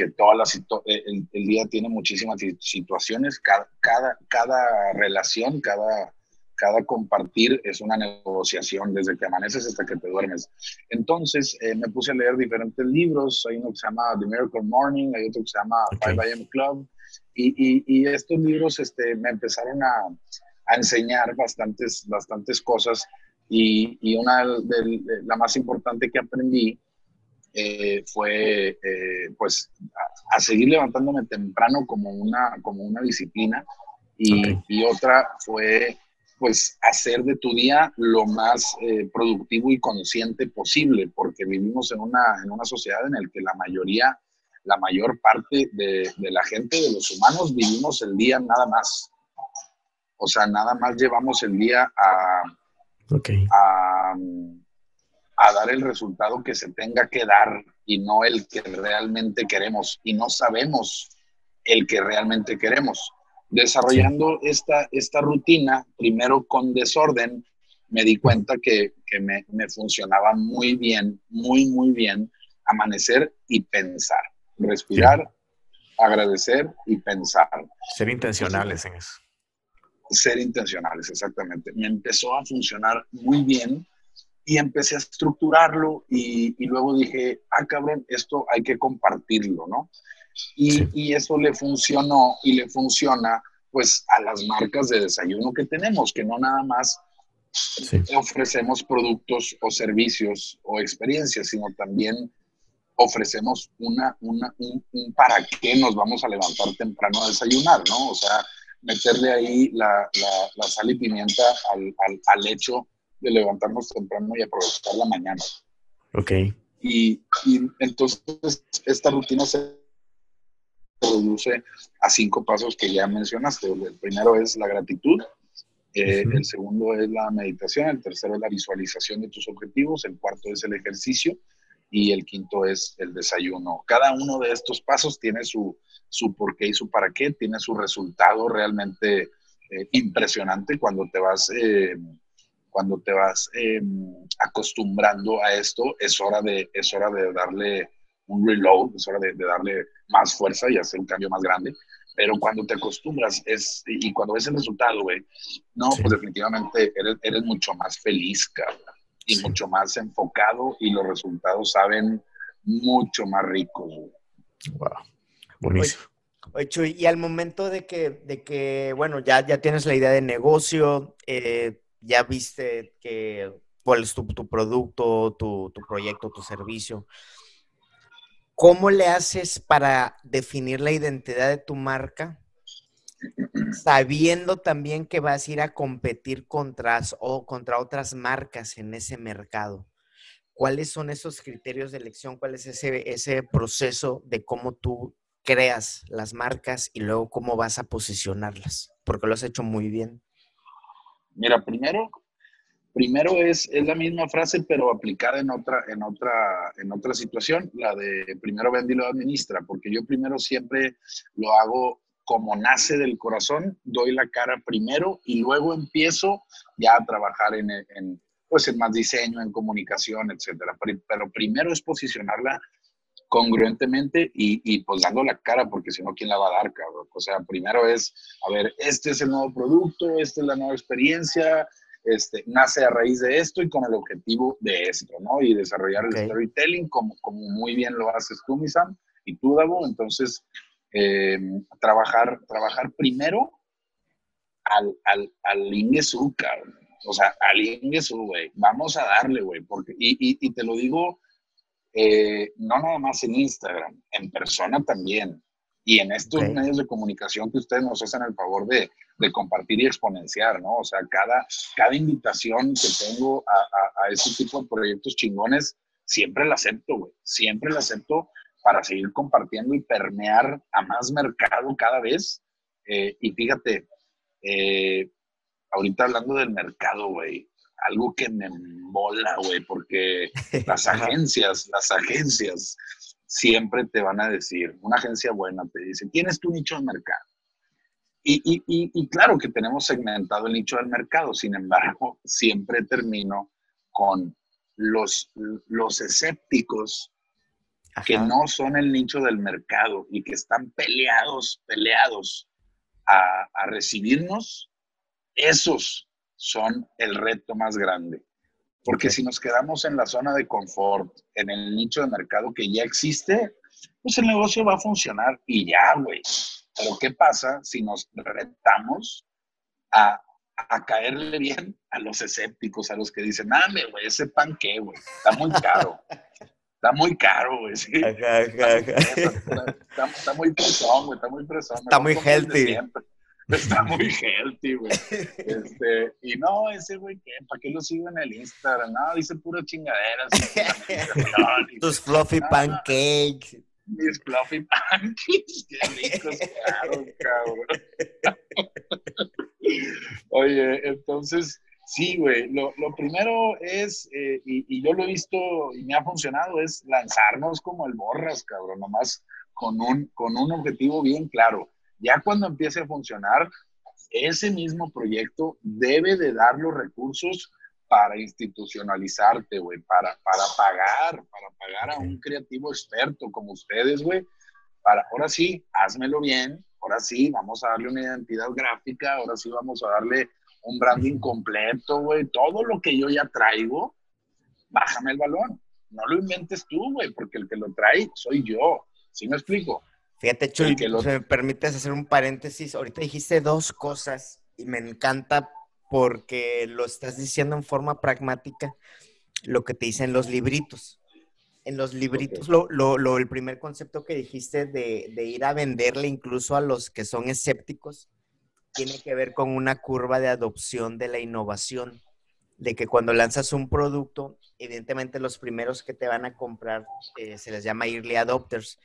que toda la eh, el, día tiene muchísimas situaciones, cada, cada, cada relación, cada, cada compartir es una negociación desde que amaneces hasta que te duermes. Entonces eh, me puse a leer diferentes libros, hay uno que se llama The Miracle Morning, hay otro que se llama 5 AM Club, y, y, estos libros este, me empezaron a, a, enseñar bastantes, bastantes cosas. Y, y una de, la más importante que aprendí eh, fue eh, pues a, seguir levantándome temprano como una, como una disciplina. Y, y otra fue pues hacer de tu día lo más eh, productivo y consciente posible, porque vivimos en una, en una sociedad en la que la mayoría, la mayor parte de, de, la gente, de los humanos, vivimos el día nada más. O sea, nada más llevamos el día a, a, a dar el resultado que se tenga que dar y no el que realmente queremos. Y no sabemos el que realmente queremos desarrollando esta, esta rutina, primero con desorden, me di cuenta que, me, funcionaba muy bien, muy, muy bien, amanecer y pensar, respirar, agradecer y pensar.
Ser intencionales en eso.
Ser intencionales, exactamente. Me empezó a funcionar muy bien y empecé a estructurarlo y, y luego dije, ah, cabrón, esto hay que compartirlo, ¿no? Y, eso le funcionó y le funciona pues a las marcas de desayuno que tenemos, que no nada más ofrecemos productos o servicios o experiencias, sino también ofrecemos una, una un, para qué nos vamos a levantar temprano a desayunar, ¿no? O sea, meterle ahí la, la, sal y pimienta al, al, al, hecho de levantarnos temprano y aprovechar la mañana.
Ok.
Y, y entonces esta rutina se reduce a cinco pasos que ya mencionaste. El primero es la gratitud, eh, el segundo es la meditación, el tercero es la visualización de tus objetivos, el cuarto es el ejercicio y el quinto es el desayuno. Cada uno de estos pasos tiene su, su por qué y su para qué, tiene su resultado realmente eh, impresionante cuando te vas... Eh, cuando te vas acostumbrando a esto, es hora de, es hora de darle un reload, es hora de, darle más fuerza y hacer un cambio más grande. Pero cuando te acostumbras es, y cuando ves el resultado, güey, no, pues definitivamente eres, eres, mucho más feliz, cabrón, y mucho más enfocado y los resultados saben mucho más ricos, güey.
Wow, buenísimo.
Oye, y al momento de que, de que bueno, ya, ya tienes la idea de negocio, eh, ya viste que cuál es tu, producto, tu, tu, proyecto, tu servicio, ¿Cómo le haces para definir la identidad de tu marca? Sabiendo también que vas a ir a competir contra, o contra otras marcas en ese mercado. ¿Cuáles son esos criterios de elección? ¿Cuál es ese, ese proceso de cómo tú creas las marcas y luego cómo vas a posicionarlas? Porque lo has hecho muy bien.
Mira, primero Primero es, es la misma frase, pero aplicada en otra, en, otra, en otra situación, la de primero vende y lo administra, porque yo primero siempre lo hago como nace del corazón, doy la cara primero y luego empiezo ya a trabajar en, en pues en más diseño, en comunicación, etcétera. Pero primero es posicionarla congruentemente y, y, pues dando la cara, porque si no, ¿quién la va a dar, cabrón? O sea, primero es, a ver, este es el nuevo producto, esta es la nueva experiencia, este, nace a raíz de esto y con el objetivo de esto, ¿no? Y desarrollar el storytelling como, como muy bien lo haces tú, Misam, y tú, Davo. Entonces, em, trabajar, trabajar primero al, al, al Ingesu, O sea, al Ingesu, güey. Vamos a darle, güey. Porque, y, y, y, te lo digo, eh, no nada más en Instagram, en persona también. Y en estos medios de comunicación que ustedes nos hacen el favor de, de, compartir y exponenciar, ¿no? O sea, cada, cada invitación que tengo a, a, a ese tipo de proyectos chingones, siempre la acepto, güey. Siempre la acepto para seguir compartiendo y permear a más mercado cada vez. Eh, y fíjate, eh, ahorita hablando del mercado, güey, algo que me mola, güey, porque las agencias, las agencias siempre te van a decir, una agencia buena te dice, tienes tu nicho de mercado. Y, y, y, claro que tenemos segmentado el nicho del mercado, sin embargo, siempre termino con los, los escépticos que no son el nicho del mercado y que están peleados, peleados a, a recibirnos, esos son el reto más grande. Porque si nos quedamos en la zona de confort, en el nicho de mercado que ya existe, pues el negocio va a funcionar y ya, güey. Pero ¿qué pasa si nos retamos a, a, caerle bien a los escépticos, a los que dicen, ¡Ame, güey, ese pan qué, güey, está muy caro. Está muy caro, güey, sí. Está, muy presón, güey, está muy presón.
Está muy healthy.
Está muy healthy, güey. Este, y no, ese güey, ¿qué? ¿para qué lo sigo en el Instagram? No, dice pura chingaderas.
Tus fluffy pancakes.
Mis fluffy pancakes, qué ricos, claro, cabrón. Oye, entonces, sí, güey, lo, lo primero es, eh, y, y, yo lo he visto y me ha funcionado, es lanzarnos como el borras, cabrón, nomás con un, con un objetivo bien claro. Ya cuando empiece a funcionar, ese mismo proyecto debe de dar los recursos para institucionalizarte, güey, para, para pagar, para pagar a un creativo experto como ustedes, güey, para, ahora sí, házmelo bien, ahora sí, vamos a darle una identidad gráfica, ahora sí vamos a darle un branding completo, güey, todo lo que yo ya traigo, bájame el balón, no lo inventes tú, güey, porque el que lo trae soy yo, ¿sí me explico?
Fíjate, Chuy, si me permites hacer un paréntesis, ahorita dijiste dos cosas y me encanta porque lo estás diciendo en forma pragmática, lo que te dicen los libritos. En los libritos, lo, lo, el primer concepto que dijiste de, de, ir a venderle incluso a los que son escépticos, tiene que ver con una curva de adopción de la innovación, de que cuando lanzas un producto, evidentemente los primeros que te van a comprar eh, se les llama early adopters,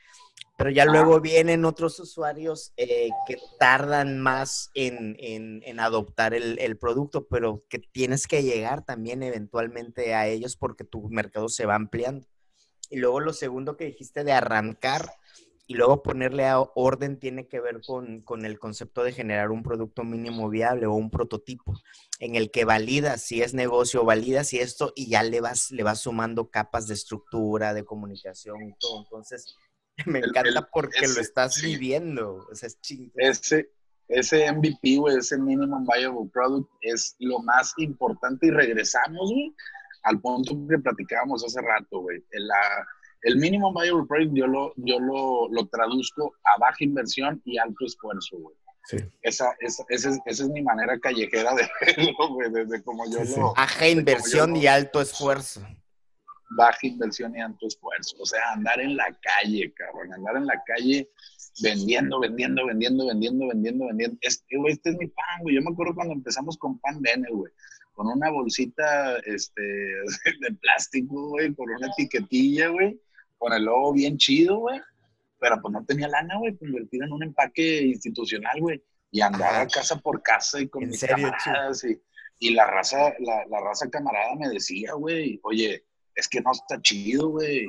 pero ya luego vienen otros usuarios eh, que tardan más en, en, adoptar el, el, producto, pero que tienes que llegar también eventualmente a ellos porque tu mercado se va ampliando. Y luego lo segundo que dijiste de arrancar y luego ponerle a orden tiene que ver con, con, el concepto de generar un producto mínimo viable o un prototipo en el que valida si es negocio, valida si esto y ya le vas, le vas sumando capas de estructura, de comunicación y todo. Entonces, Me encanta porque lo estás viviendo. O sea, es
ese, ese MVP, güey, ese Minimum Viable Product es lo más importante y regresamos, güey, al punto que platicábamos hace rato, güey. La, el Minimum Viable Product yo lo, yo lo, lo traduzco a baja inversión y alto esfuerzo, güey. Sí. Esa, esa, esa, es, esa, es, mi manera callejera de verlo, güey, desde como yo lo...
Baja inversión y alto esfuerzo
baja inversión y alto esfuerzo. O sea, andar en la calle, cabrón, andar en la calle vendiendo, vendiendo, vendiendo, vendiendo, vendiendo, vendiendo. Este, güey, este es mi pan, güey. Yo me acuerdo cuando empezamos con pan Bene, güey, con una bolsita este, de plástico, güey, con una etiquetilla, güey, con el logo bien chido, güey. Pero pues no tenía lana, güey, para invertir en un empaque institucional, güey. Y andaba casa por casa y con mis camaradas y, y, la raza, la, la raza camarada me decía, güey, oye, es que no está chido, güey.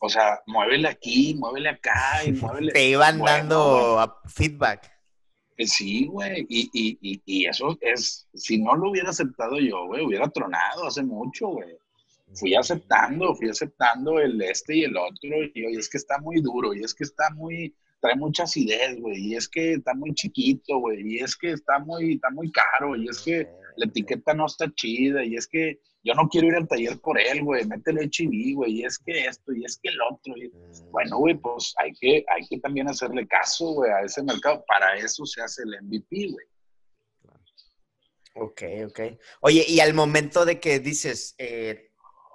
O sea, muévele aquí, muévele acá y muévele.
Te iban dando feedback.
Eh, sí, güey. Y, y, y, eso es, si no lo hubiera aceptado yo, güey, hubiera tronado hace mucho, güey. Fui aceptando, fui aceptando el este y el otro. Y oye, es que está muy duro, y es que está muy, trae mucha acidez, güey. Y es que está muy chiquito, güey. Y es que está muy, está muy caro. Y es que la etiqueta no está chida. Y es que yo no quiero ir al taller por él, güey, métele HIV, güey, y es que esto, y es que el otro. Mm. bueno, güey, pues hay que, hay que también hacerle caso, güey, a ese mercado. Para eso se hace el MVP, güey.
Ok, ok. Oye, y al momento de que dices, eh,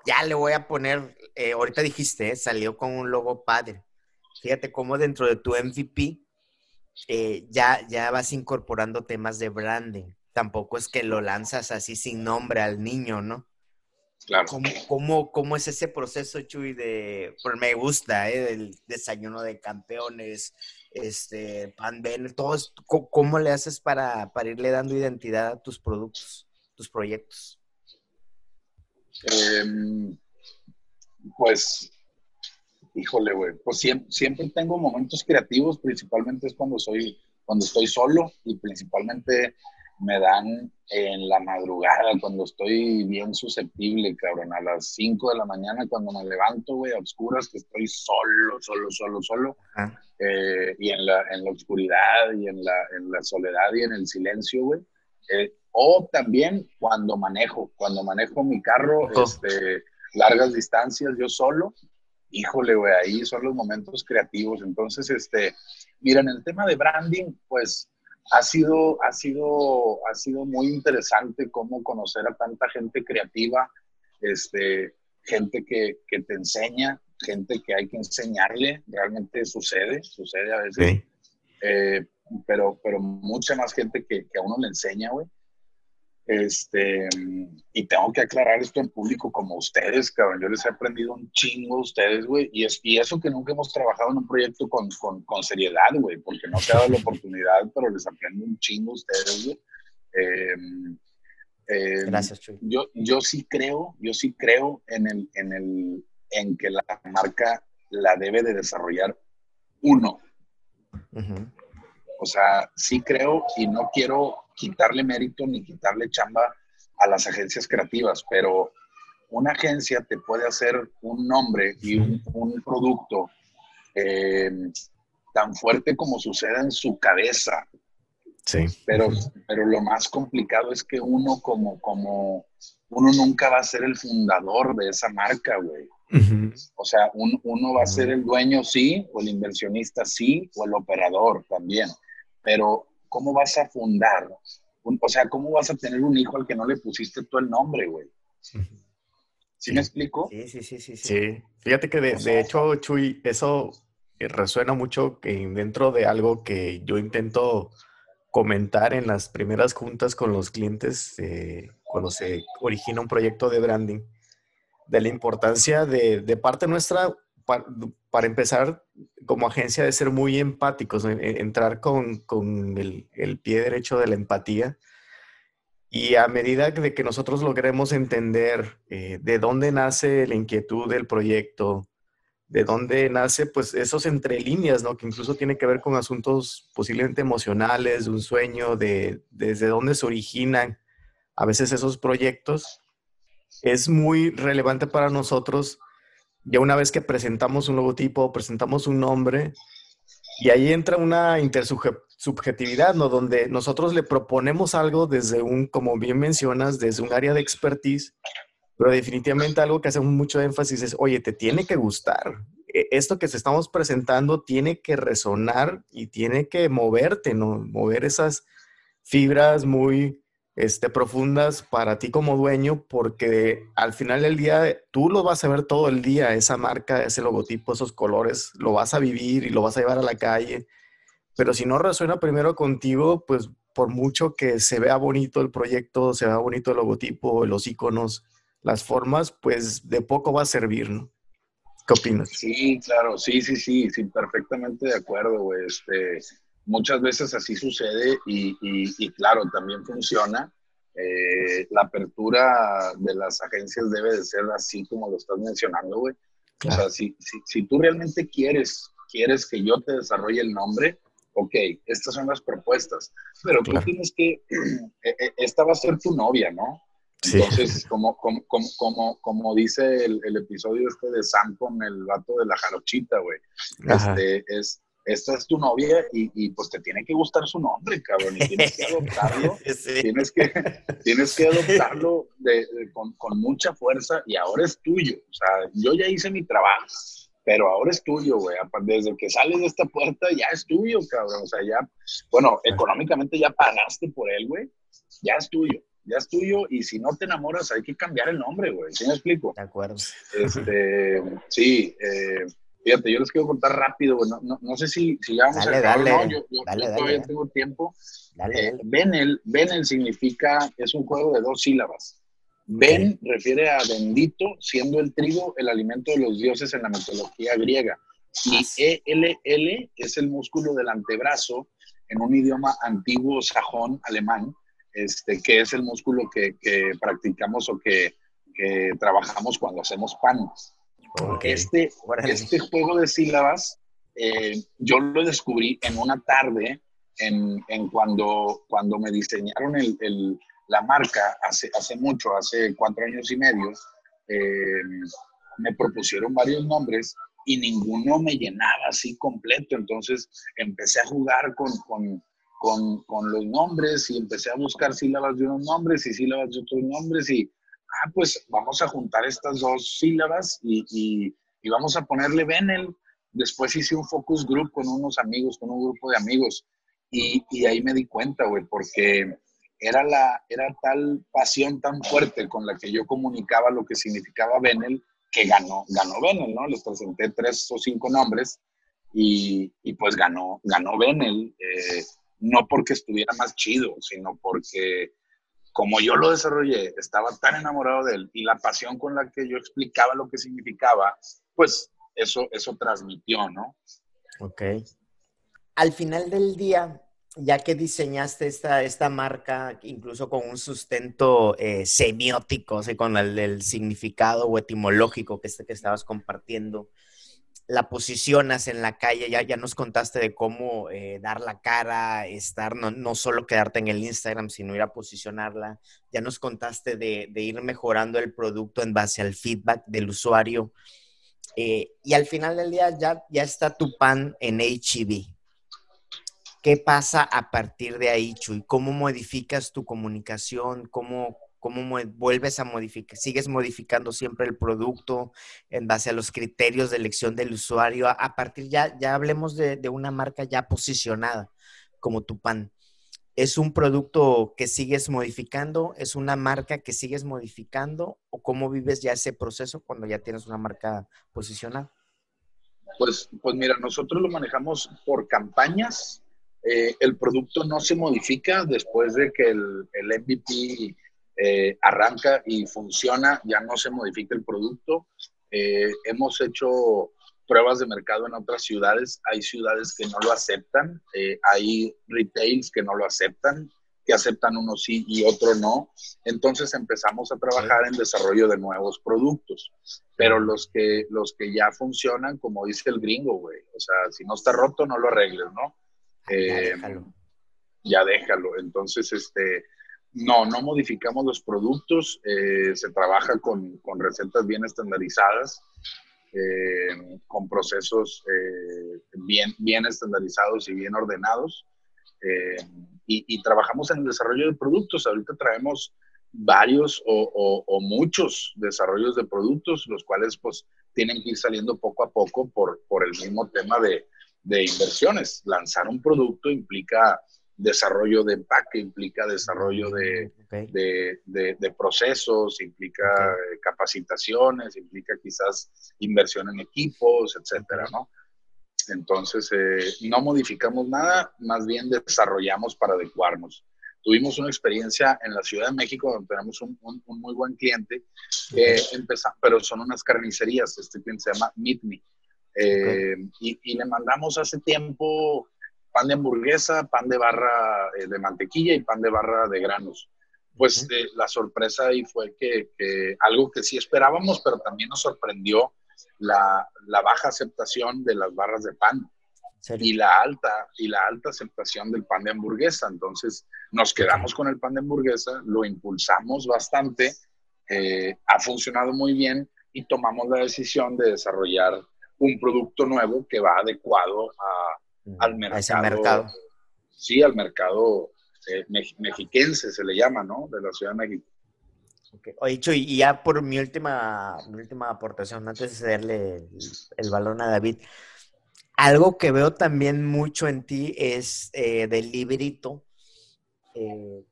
ya le voy a poner, eh, ahorita dijiste, eh, salió con un logo padre. Fíjate cómo dentro de tu MVP ya, ya vas incorporando temas de branding. Tampoco es que lo lanzas así sin nombre al niño, ¿no?
Claro.
¿Cómo, cómo, es ese proceso, Chuy, de, pues me gusta, ¿eh? Del desayuno de campeones, este, pan Ben, todo ¿cómo, le haces para, para, irle dando identidad a tus productos, tus proyectos?
Em, pues, híjole, güey, pues siempre, siempre tengo momentos creativos, principalmente es cuando soy, cuando estoy solo y principalmente me dan en la madrugada, cuando estoy bien susceptible, cabrón, a las 5 de la mañana, cuando me levanto, güey, a oscuras, que estoy solo, solo, solo, solo, eh, y en la, en la oscuridad, y en la, en la soledad, y en el silencio, güey, eh, O también cuando manejo, cuando manejo mi carro, este, largas distancias, yo solo, híjole, güey, ahí son los momentos creativos. Entonces, este, mira, en el tema de branding, pues ha sido, ha sido, ha sido muy interesante cómo conocer a tanta gente creativa, este, gente que, que te enseña, gente que hay que enseñarle, realmente sucede, sucede a veces. Eh, pero, pero mucha más gente que, que a uno le enseña, güey. Este, y tengo que aclarar esto en público como ustedes, cabrón. Yo les he aprendido un chingo a ustedes, güey. Y, es, y eso que nunca hemos trabajado en un proyecto con, con, con seriedad, güey, porque no se ha dado la oportunidad, pero les aprendo un chingo a ustedes, güey. Em, em,
Gracias, Chuy.
Yo, yo sí creo, yo sí creo en, el, en, el, en que la marca la debe de desarrollar uno. O sea, sí creo y no quiero quitarle mérito ni quitarle chamba a las agencias creativas, pero una agencia te puede hacer un nombre y un, producto eh, tan fuerte como suceda en su cabeza.
Sí.
Pero, pero lo más complicado es que uno como, como, uno nunca va a ser el fundador de esa marca, güey. O sea, uno va a ser el dueño, sí, o el inversionista, sí, o el operador también. Pero, ¿cómo vas a fundar? o sea, ¿cómo vas a tener un hijo al que no le pusiste tú el nombre, güey? ¿Sí, me explico?
Sí, sí, sí, sí.
Sí, fíjate que de, de hecho, Chuy, eso resuena mucho que dentro de algo que yo intento comentar en las primeras juntas con los clientes eh, cuando se origina un proyecto de branding, de la importancia de, de parte nuestra, para, empezar como agencia, de ser muy empáticos, entrar con, con el, pie derecho de la empatía. Y a medida de que nosotros logremos entender eh, de dónde nace la inquietud del proyecto, de dónde nace, pues esos entre líneas, ¿no? Que incluso tiene que ver con asuntos posiblemente emocionales, un sueño, de desde dónde se originan a veces esos proyectos, es muy relevante para nosotros ya una vez que presentamos un logotipo, presentamos un nombre, y ahí entra una intersubjetividad, ¿no? Donde nosotros le proponemos algo desde un, como bien mencionas, desde un área de expertise, pero definitivamente algo que hacemos mucho énfasis es, oye, te tiene que gustar. E, esto que te estamos presentando tiene que resonar y tiene que moverte, ¿no? Mover esas fibras muy este, profundas para ti como dueño, porque al final del día tú lo vas a ver todo el día, esa marca, ese logotipo, esos colores, lo vas a vivir y lo vas a llevar a la calle. Pero si no resuena primero contigo, pues por mucho que se vea bonito el proyecto, se vea bonito el logotipo, los iconos, las formas, pues de poco va a servir, ¿no? ¿Qué opinas?
Sí, claro, sí, sí, sí, sí, perfectamente de acuerdo, güey. Este, muchas veces así sucede y, y, claro, también funciona. Eh, la apertura de las agencias debe de ser así como lo estás mencionando, güey. O sea, si, si, si, tú realmente quieres, quieres que yo te desarrolle el nombre, ok, estas son las propuestas, pero tú tienes que, e, e, esta va a ser tu novia, ¿no? Entonces, como, como, como, como, dice el, el, episodio este de Sam con el vato de la jarochita, güey, este, es, esta es tu novia y, y, pues te tiene que gustar su nombre, cabrón, y tienes que adoptarlo, tienes, que, tienes que adoptarlo de, con, con, mucha fuerza y ahora es tuyo. O sea, yo ya hice mi trabajo, pero ahora es tuyo, güey. Desde que sales de esta puerta ya es tuyo, cabrón. O sea, ya, bueno, económicamente ya pagaste por él, güey, ya es tuyo. Ya es tuyo y si no te enamoras hay que cambiar el nombre, güey. ¿Sí me explico?
De acuerdo.
Este, sí, eh, Fíjate, yo les quiero contar rápido, no, no, no, sé si, si ya vamos
dale, a dale,
no, yo, yo,
dale,
yo todavía tengo tiempo. Eh, Benel, Benel significa, es un juego de dos sílabas. Ben refiere a bendito, siendo el trigo el alimento de los dioses en la mitología griega. Y ELL es el músculo del antebrazo en un idioma antiguo sajón alemán, este, que es el músculo que, que practicamos o que, que trabajamos cuando hacemos pan.
Okay.
Este, este, juego de sílabas eh, yo lo descubrí en una tarde, en, en cuando, cuando me diseñaron el, el, la marca hace, hace mucho, hace cuatro años y medio. Eh, me propusieron varios nombres y ninguno me llenaba así completo. Entonces empecé a jugar con, con, con, con, los nombres y empecé a buscar sílabas de unos nombres y sílabas de otros nombres y, ah, pues vamos a juntar estas dos sílabas y, y, vamos a ponerle Benel. Después hice un focus group con unos amigos, con un grupo de amigos y, ahí me di cuenta, güey, porque era, la, era tal pasión tan fuerte con la que yo comunicaba lo que significaba Benel que ganó, ganó Benel, ¿no? Les presenté tres o cinco nombres y, y pues ganó, ganó Benel. Eh, no porque estuviera más chido, sino porque como yo lo desarrollé, estaba tan enamorado de él y la pasión con la que yo explicaba lo que significaba, pues eso, eso transmitió, ¿no?
Ok. Al final del día, ya que diseñaste esta, esta marca, incluso con un sustento eh, semiótico, o sea, con el, el, significado o etimológico que, este, que estabas compartiendo, la posicionas en la calle, ya, ya nos contaste de cómo eh, dar la cara, estar, no, no, solo quedarte en el Instagram, sino ir a posicionarla, ya nos contaste de, de ir mejorando el producto en base al feedback del usuario. Eh, y al final del día ya, ya está tu pan en HEB. ¿Qué pasa a partir de ahí, Chuy? ¿Cómo modificas tu comunicación? ¿Cómo, cómo vuelves a modificar, sigues modificando siempre el producto en base a los criterios de elección del usuario. A, partir ya, ya hablemos de, una marca ya posicionada como tu pan. ¿Es un producto que sigues modificando? ¿Es una marca que sigues modificando? ¿O cómo vives ya ese proceso cuando ya tienes una marca posicionada?
Pues, pues mira, nosotros lo manejamos por campañas. Eh, el producto no se modifica después de que el, el MVP eh, arranca y funciona, ya no se modifica el producto. Eh, hemos hecho pruebas de mercado en otras ciudades, hay ciudades que no lo aceptan, eh, hay retails que no lo aceptan, que aceptan uno sí y otro no. Entonces empezamos a trabajar en desarrollo de nuevos productos, pero los que, los que ya funcionan, como dice el gringo, güey, o sea, si no está roto, no lo arregles, ¿no?
ya déjalo.
Ya déjalo. Entonces, este, no, no modificamos los productos, eh, se trabaja con, con, recetas bien estandarizadas, eh, con procesos eh, bien, bien estandarizados y bien ordenados. Y, trabajamos en el desarrollo de productos. Ahorita traemos varios o, o, o, muchos desarrollos de productos, los cuales pues tienen que ir saliendo poco a poco por, por el mismo tema de, de inversiones. Lanzar un producto implica desarrollo de empaque, implica desarrollo de, okay. de, de, de, procesos, implica okay. capacitaciones, implica quizás inversión en equipos, etcétera, ¿no? Entonces, eh, no modificamos nada, más bien desarrollamos para adecuarnos. Tuvimos una experiencia en la Ciudad de México donde tenemos un, un, un muy buen cliente, okay. empezó, pero son unas carnicerías, este cliente se llama Meet Me. Eh, y, y le mandamos hace tiempo pan de hamburguesa, pan de barra eh, de mantequilla y pan de barra de granos. Pues eh, la sorpresa ahí fue que, que, algo que sí esperábamos, pero también nos sorprendió la, la baja aceptación de las barras de pan y la alta y la alta aceptación del pan de hamburguesa. Entonces nos quedamos con el pan de hamburguesa, lo impulsamos bastante, eh, ha funcionado muy bien y tomamos la decisión de desarrollar un producto nuevo que va adecuado a, al mercado,
a ese mercado.
Sí, al mercado eh, mexiquense se le llama, ¿no? De la Ciudad de México.
Okay. Oye, Chuy, y ya por mi última, mi última aportación, antes de cederle el, el, balón a David, algo que veo también mucho en ti es eh, del librito, eh,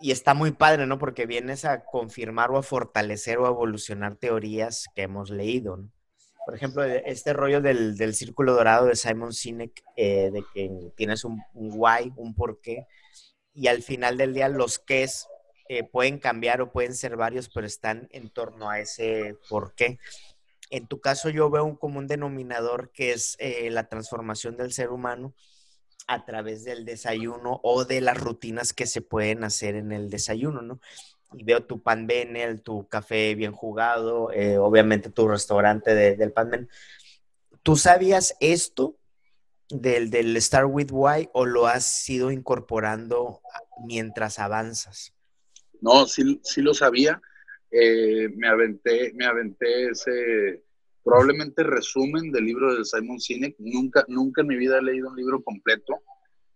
y está muy padre, ¿no? Porque vienes a confirmar o a fortalecer o a evolucionar teorías que hemos leído, ¿no? Por ejemplo, este rollo del, del círculo dorado de Simon Sinek, eh, de que tienes un, un, why, un por qué, y al final del día los qués eh, pueden cambiar o pueden ser varios, pero están en torno a ese por qué. En tu caso yo veo un común denominador que es eh, la transformación del ser humano a través del desayuno o de las rutinas que se pueden hacer en el desayuno, ¿no? Y veo tu pan Benel, tu café bien jugado, eh, obviamente tu restaurante de, del pan Benel. ¿Tú sabías esto del, del Star With Why o lo has ido incorporando mientras avanzas?
No, sí, sí lo sabía. Eh, me, aventé, me aventé ese probablemente resumen del libro de Simon Sinek. Nunca, nunca en mi vida he leído un libro completo.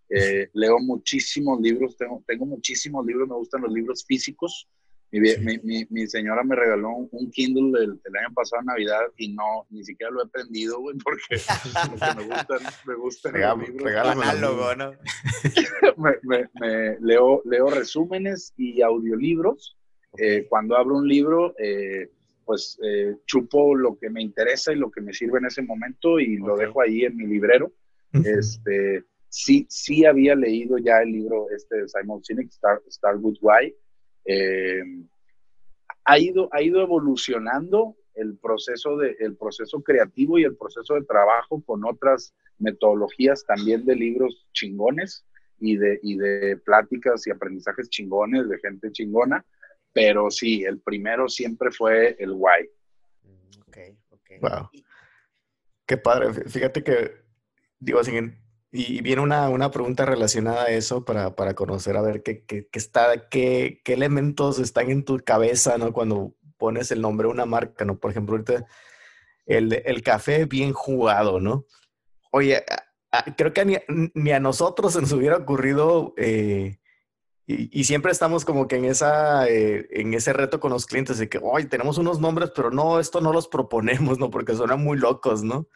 Eh, leo muchísimos libros, tengo, tengo muchísimos libros, me gustan los libros físicos. Mi, mi, mi, señora me regaló un, Kindle el, año pasado en Navidad y no, ni siquiera lo he prendido, güey, porque, me gustan, me gustan los libros. Análogo, ¿no? me, me, leo, leo resúmenes y audiolibros. Eh, cuando abro un libro, eh, pues eh, chupo lo que me interesa y lo que me sirve en ese momento y lo dejo ahí en mi librero. Este, sí, sí había leído ya el libro este de Simon Sinek, Star, Start With Why. Eh, ha, ido, ha ido evolucionando el proceso, de, el proceso creativo y el proceso de trabajo con otras metodologías también de libros chingones y de, y de pláticas y aprendizajes chingones de gente chingona, pero sí, el primero siempre fue el why.
Ok, ok. Wow. Qué padre. Fíjate que, digo, sin, y viene una, una, pregunta relacionada a eso para, para conocer a ver qué, qué, qué está, qué, qué, elementos están en tu cabeza, ¿no? Cuando pones el nombre de una marca, ¿no? Por ejemplo, ahorita el, el café bien jugado, ¿no? Oye, creo que ni, ni, a nosotros se nos hubiera ocurrido, eh, y, y, siempre estamos como que en, esa, eh, en ese reto con los clientes de que, oye, tenemos unos nombres, pero no, esto no los proponemos, ¿no? Porque suenan muy locos, ¿no?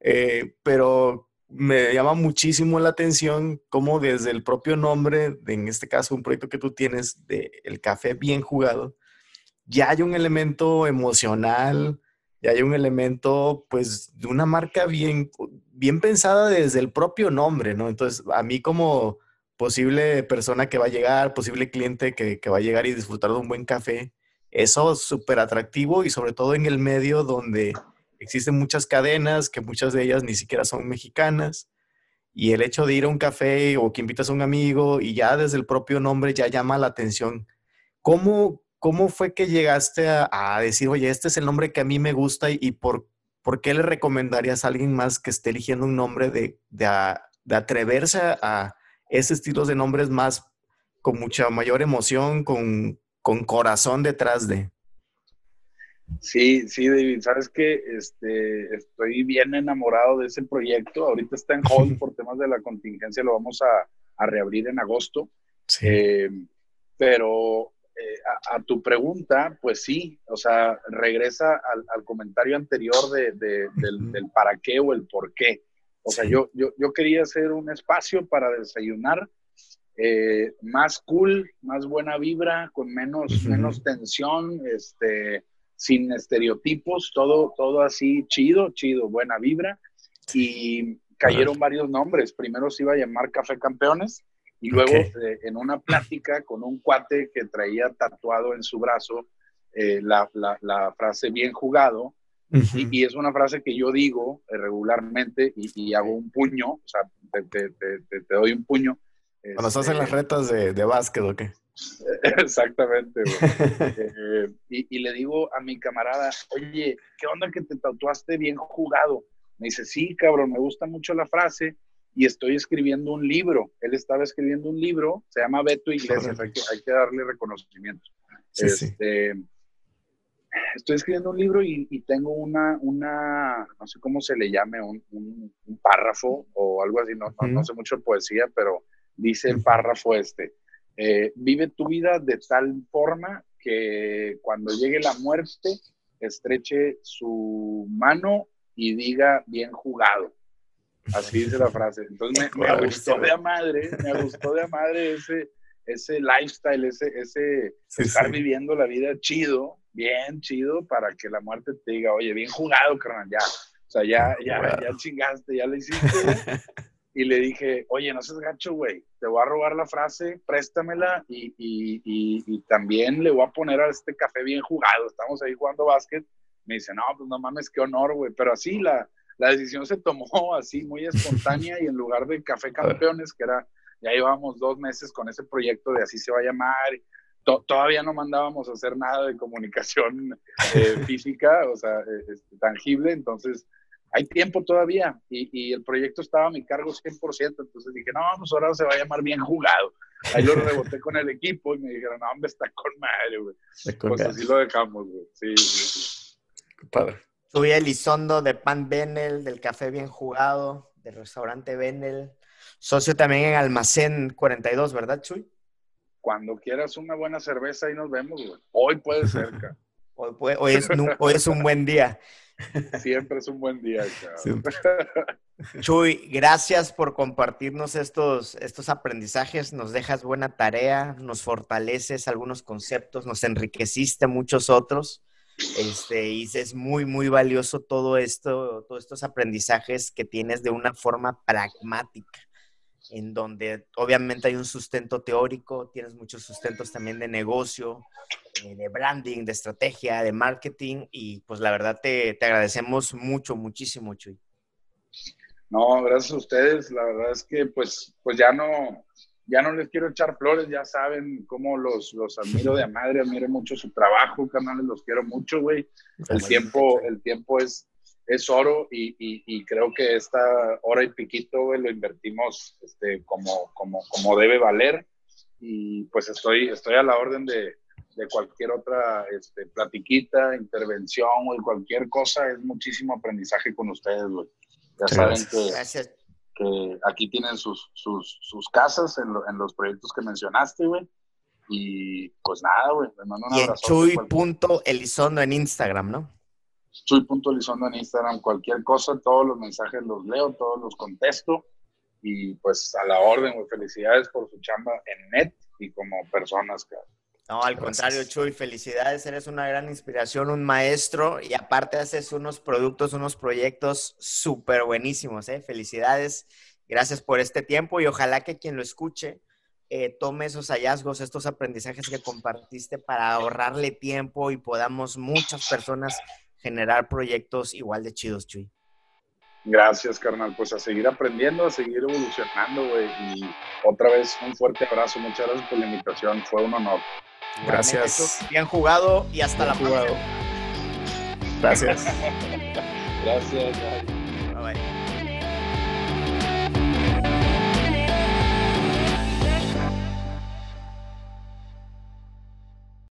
Eh, pero me llama muchísimo la atención cómo desde el propio nombre, en este caso un proyecto que tú tienes de el café bien jugado, ya hay un elemento emocional, ya hay un elemento pues de una marca bien, bien pensada desde el propio nombre, ¿no? Entonces a mí como posible persona que va a llegar, posible cliente que, que va a llegar y disfrutar de un buen café, eso es súper atractivo y sobre todo en el medio donde existen muchas cadenas, que muchas de ellas ni siquiera son mexicanas, y el hecho de ir a un café o que invitas a un amigo y ya desde el propio nombre ya llama la atención. ¿Cómo, cómo fue que llegaste a, decir, oye, este es el nombre que a mí me gusta y, por, por qué le recomendarías a alguien más que esté eligiendo un nombre de, de, atreverse a, ese estilo de nombres más con mucha mayor emoción, con, con corazón detrás de?
Sí, sí, David, sabes que este, estoy bien enamorado de ese proyecto. Ahorita está en hold por temas de la contingencia, lo vamos a, reabrir en agosto. Eh, pero eh, a, tu pregunta, pues sí, o sea, regresa al, comentario anterior de, del, para qué o el por qué. O sea, yo, yo, yo, quería hacer un espacio para desayunar eh, más cool, más buena vibra, con menos, menos tensión, este sin estereotipos, todo, todo así chido, chido, buena vibra. Y cayeron varios nombres. Primero se iba a llamar Café Campeones y luego eh, en una plática con un cuate que traía tatuado en su brazo eh, la, frase bien jugado. y, es una frase que yo digo eh, regularmente y, hago un puño, o sea, te, doy un puño.
Cuando estás en las este, retas de, de básquet o qué?
Exactamente, eh, y, le digo a mi camarada, oye, ¿qué onda que te tatuaste bien jugado? Me dice, sí, cabrón, me gusta mucho la frase y estoy escribiendo un libro. Él estaba escribiendo un libro, se llama Beto Iglesias, hay que, darle reconocimiento. este, Estoy escribiendo un libro y, tengo una, una, no sé cómo se le llame, un, párrafo o algo así, no, no, sé mucho de poesía, pero dice el párrafo este eh, vive tu vida de tal forma que cuando llegue la muerte estreche su mano y diga bien jugado. Así dice la frase. Entonces me, gustó de a madre, me gustó de a madre ese, ese lifestyle, ese, ese estar viviendo la vida chido, bien chido, para que la muerte te diga, oye, bien jugado, carnal, ya. O sea, ya, ya, ya chingaste, ya lo hiciste. y le dije, oye, no seas gacho, güey, te voy a robar la frase, préstamela y, y, y, también le voy a poner a este café bien jugado. Estamos ahí jugando básquet. Me dice, no, pues no mames, qué honor, güey. Pero así la, la decisión se tomó así, muy espontánea y en lugar de Café Campeones, que era, ya llevábamos dos meses con ese proyecto de así se va a llamar. todavía no mandábamos a hacer nada de comunicación eh, física, o sea, eh, este, tangible. Entonces, hay tiempo todavía y, el proyecto estaba a mi cargo 100%, entonces dije, no, pues ahora se va a llamar bien jugado. Ahí lo reboté con el equipo y me dijeron, no, hombre, está con madre, güey. Pues así lo dejamos, güey. Sí, sí, sí.
Padre. Subí Elizondo de Pan Benel, del Café Bien Jugado, del restaurante Benel. Socio también en Almacén 42, ¿verdad, Chuy?
Cuando quieras una buena cerveza, ahí nos vemos, güey. Hoy puede ser,
Hoy, es, hoy es un buen día.
Siempre es un buen día.
Chuy, gracias por compartirnos estos, estos aprendizajes. Nos dejas buena tarea, nos fortaleces algunos conceptos, nos enriqueciste muchos otros. Este, y es muy, muy valioso todo esto, todos estos aprendizajes que tienes de una forma pragmática, en donde obviamente hay un sustento teórico, tienes muchos sustentos también de negocio, eh, de branding, de estrategia, de marketing, y pues la verdad te, te agradecemos mucho, muchísimo, Chuy.
No, gracias a ustedes. La verdad es que pues, pues ya no, ya no les quiero echar flores, ya saben cómo los, los admiro de madre, admiro mucho su trabajo, canales, los quiero mucho, güey. El tiempo, el tiempo es, es oro y, y, creo que esta hora y piquito, güey, lo invertimos este, como, como, como debe valer y pues estoy, estoy a la orden de, de cualquier otra este, platiquita, intervención o cualquier cosa, es muchísimo aprendizaje con ustedes, güey. Ya saben que, que, aquí tienen sus, sus, sus casas en, en, los proyectos que mencionaste, güey. Y pues nada, güey.
Y en chuy.elizondo en Instagram, ¿no?
Chuy.elizondo en Instagram, cualquier cosa, todos los mensajes los leo, todos los contesto. Y pues a la orden, güey. Felicidades por su chamba en net y como personas, que
no, al contrario, Chuy, felicidades, eres una gran inspiración, un maestro y aparte haces unos productos, unos proyectos súper buenísimos, ¿eh? Felicidades, gracias por este tiempo y ojalá que quien lo escuche eh, tome esos hallazgos, estos aprendizajes que compartiste para ahorrarle tiempo y podamos muchas personas generar proyectos igual de chidos, Chuy.
Gracias, carnal. Pues a seguir aprendiendo, a seguir evolucionando, güey. Y otra vez un fuerte abrazo. Muchas gracias por la invitación. Fue un honor.
Gracias. Bien jugado y hasta la próxima.
Gracias.
Gracias.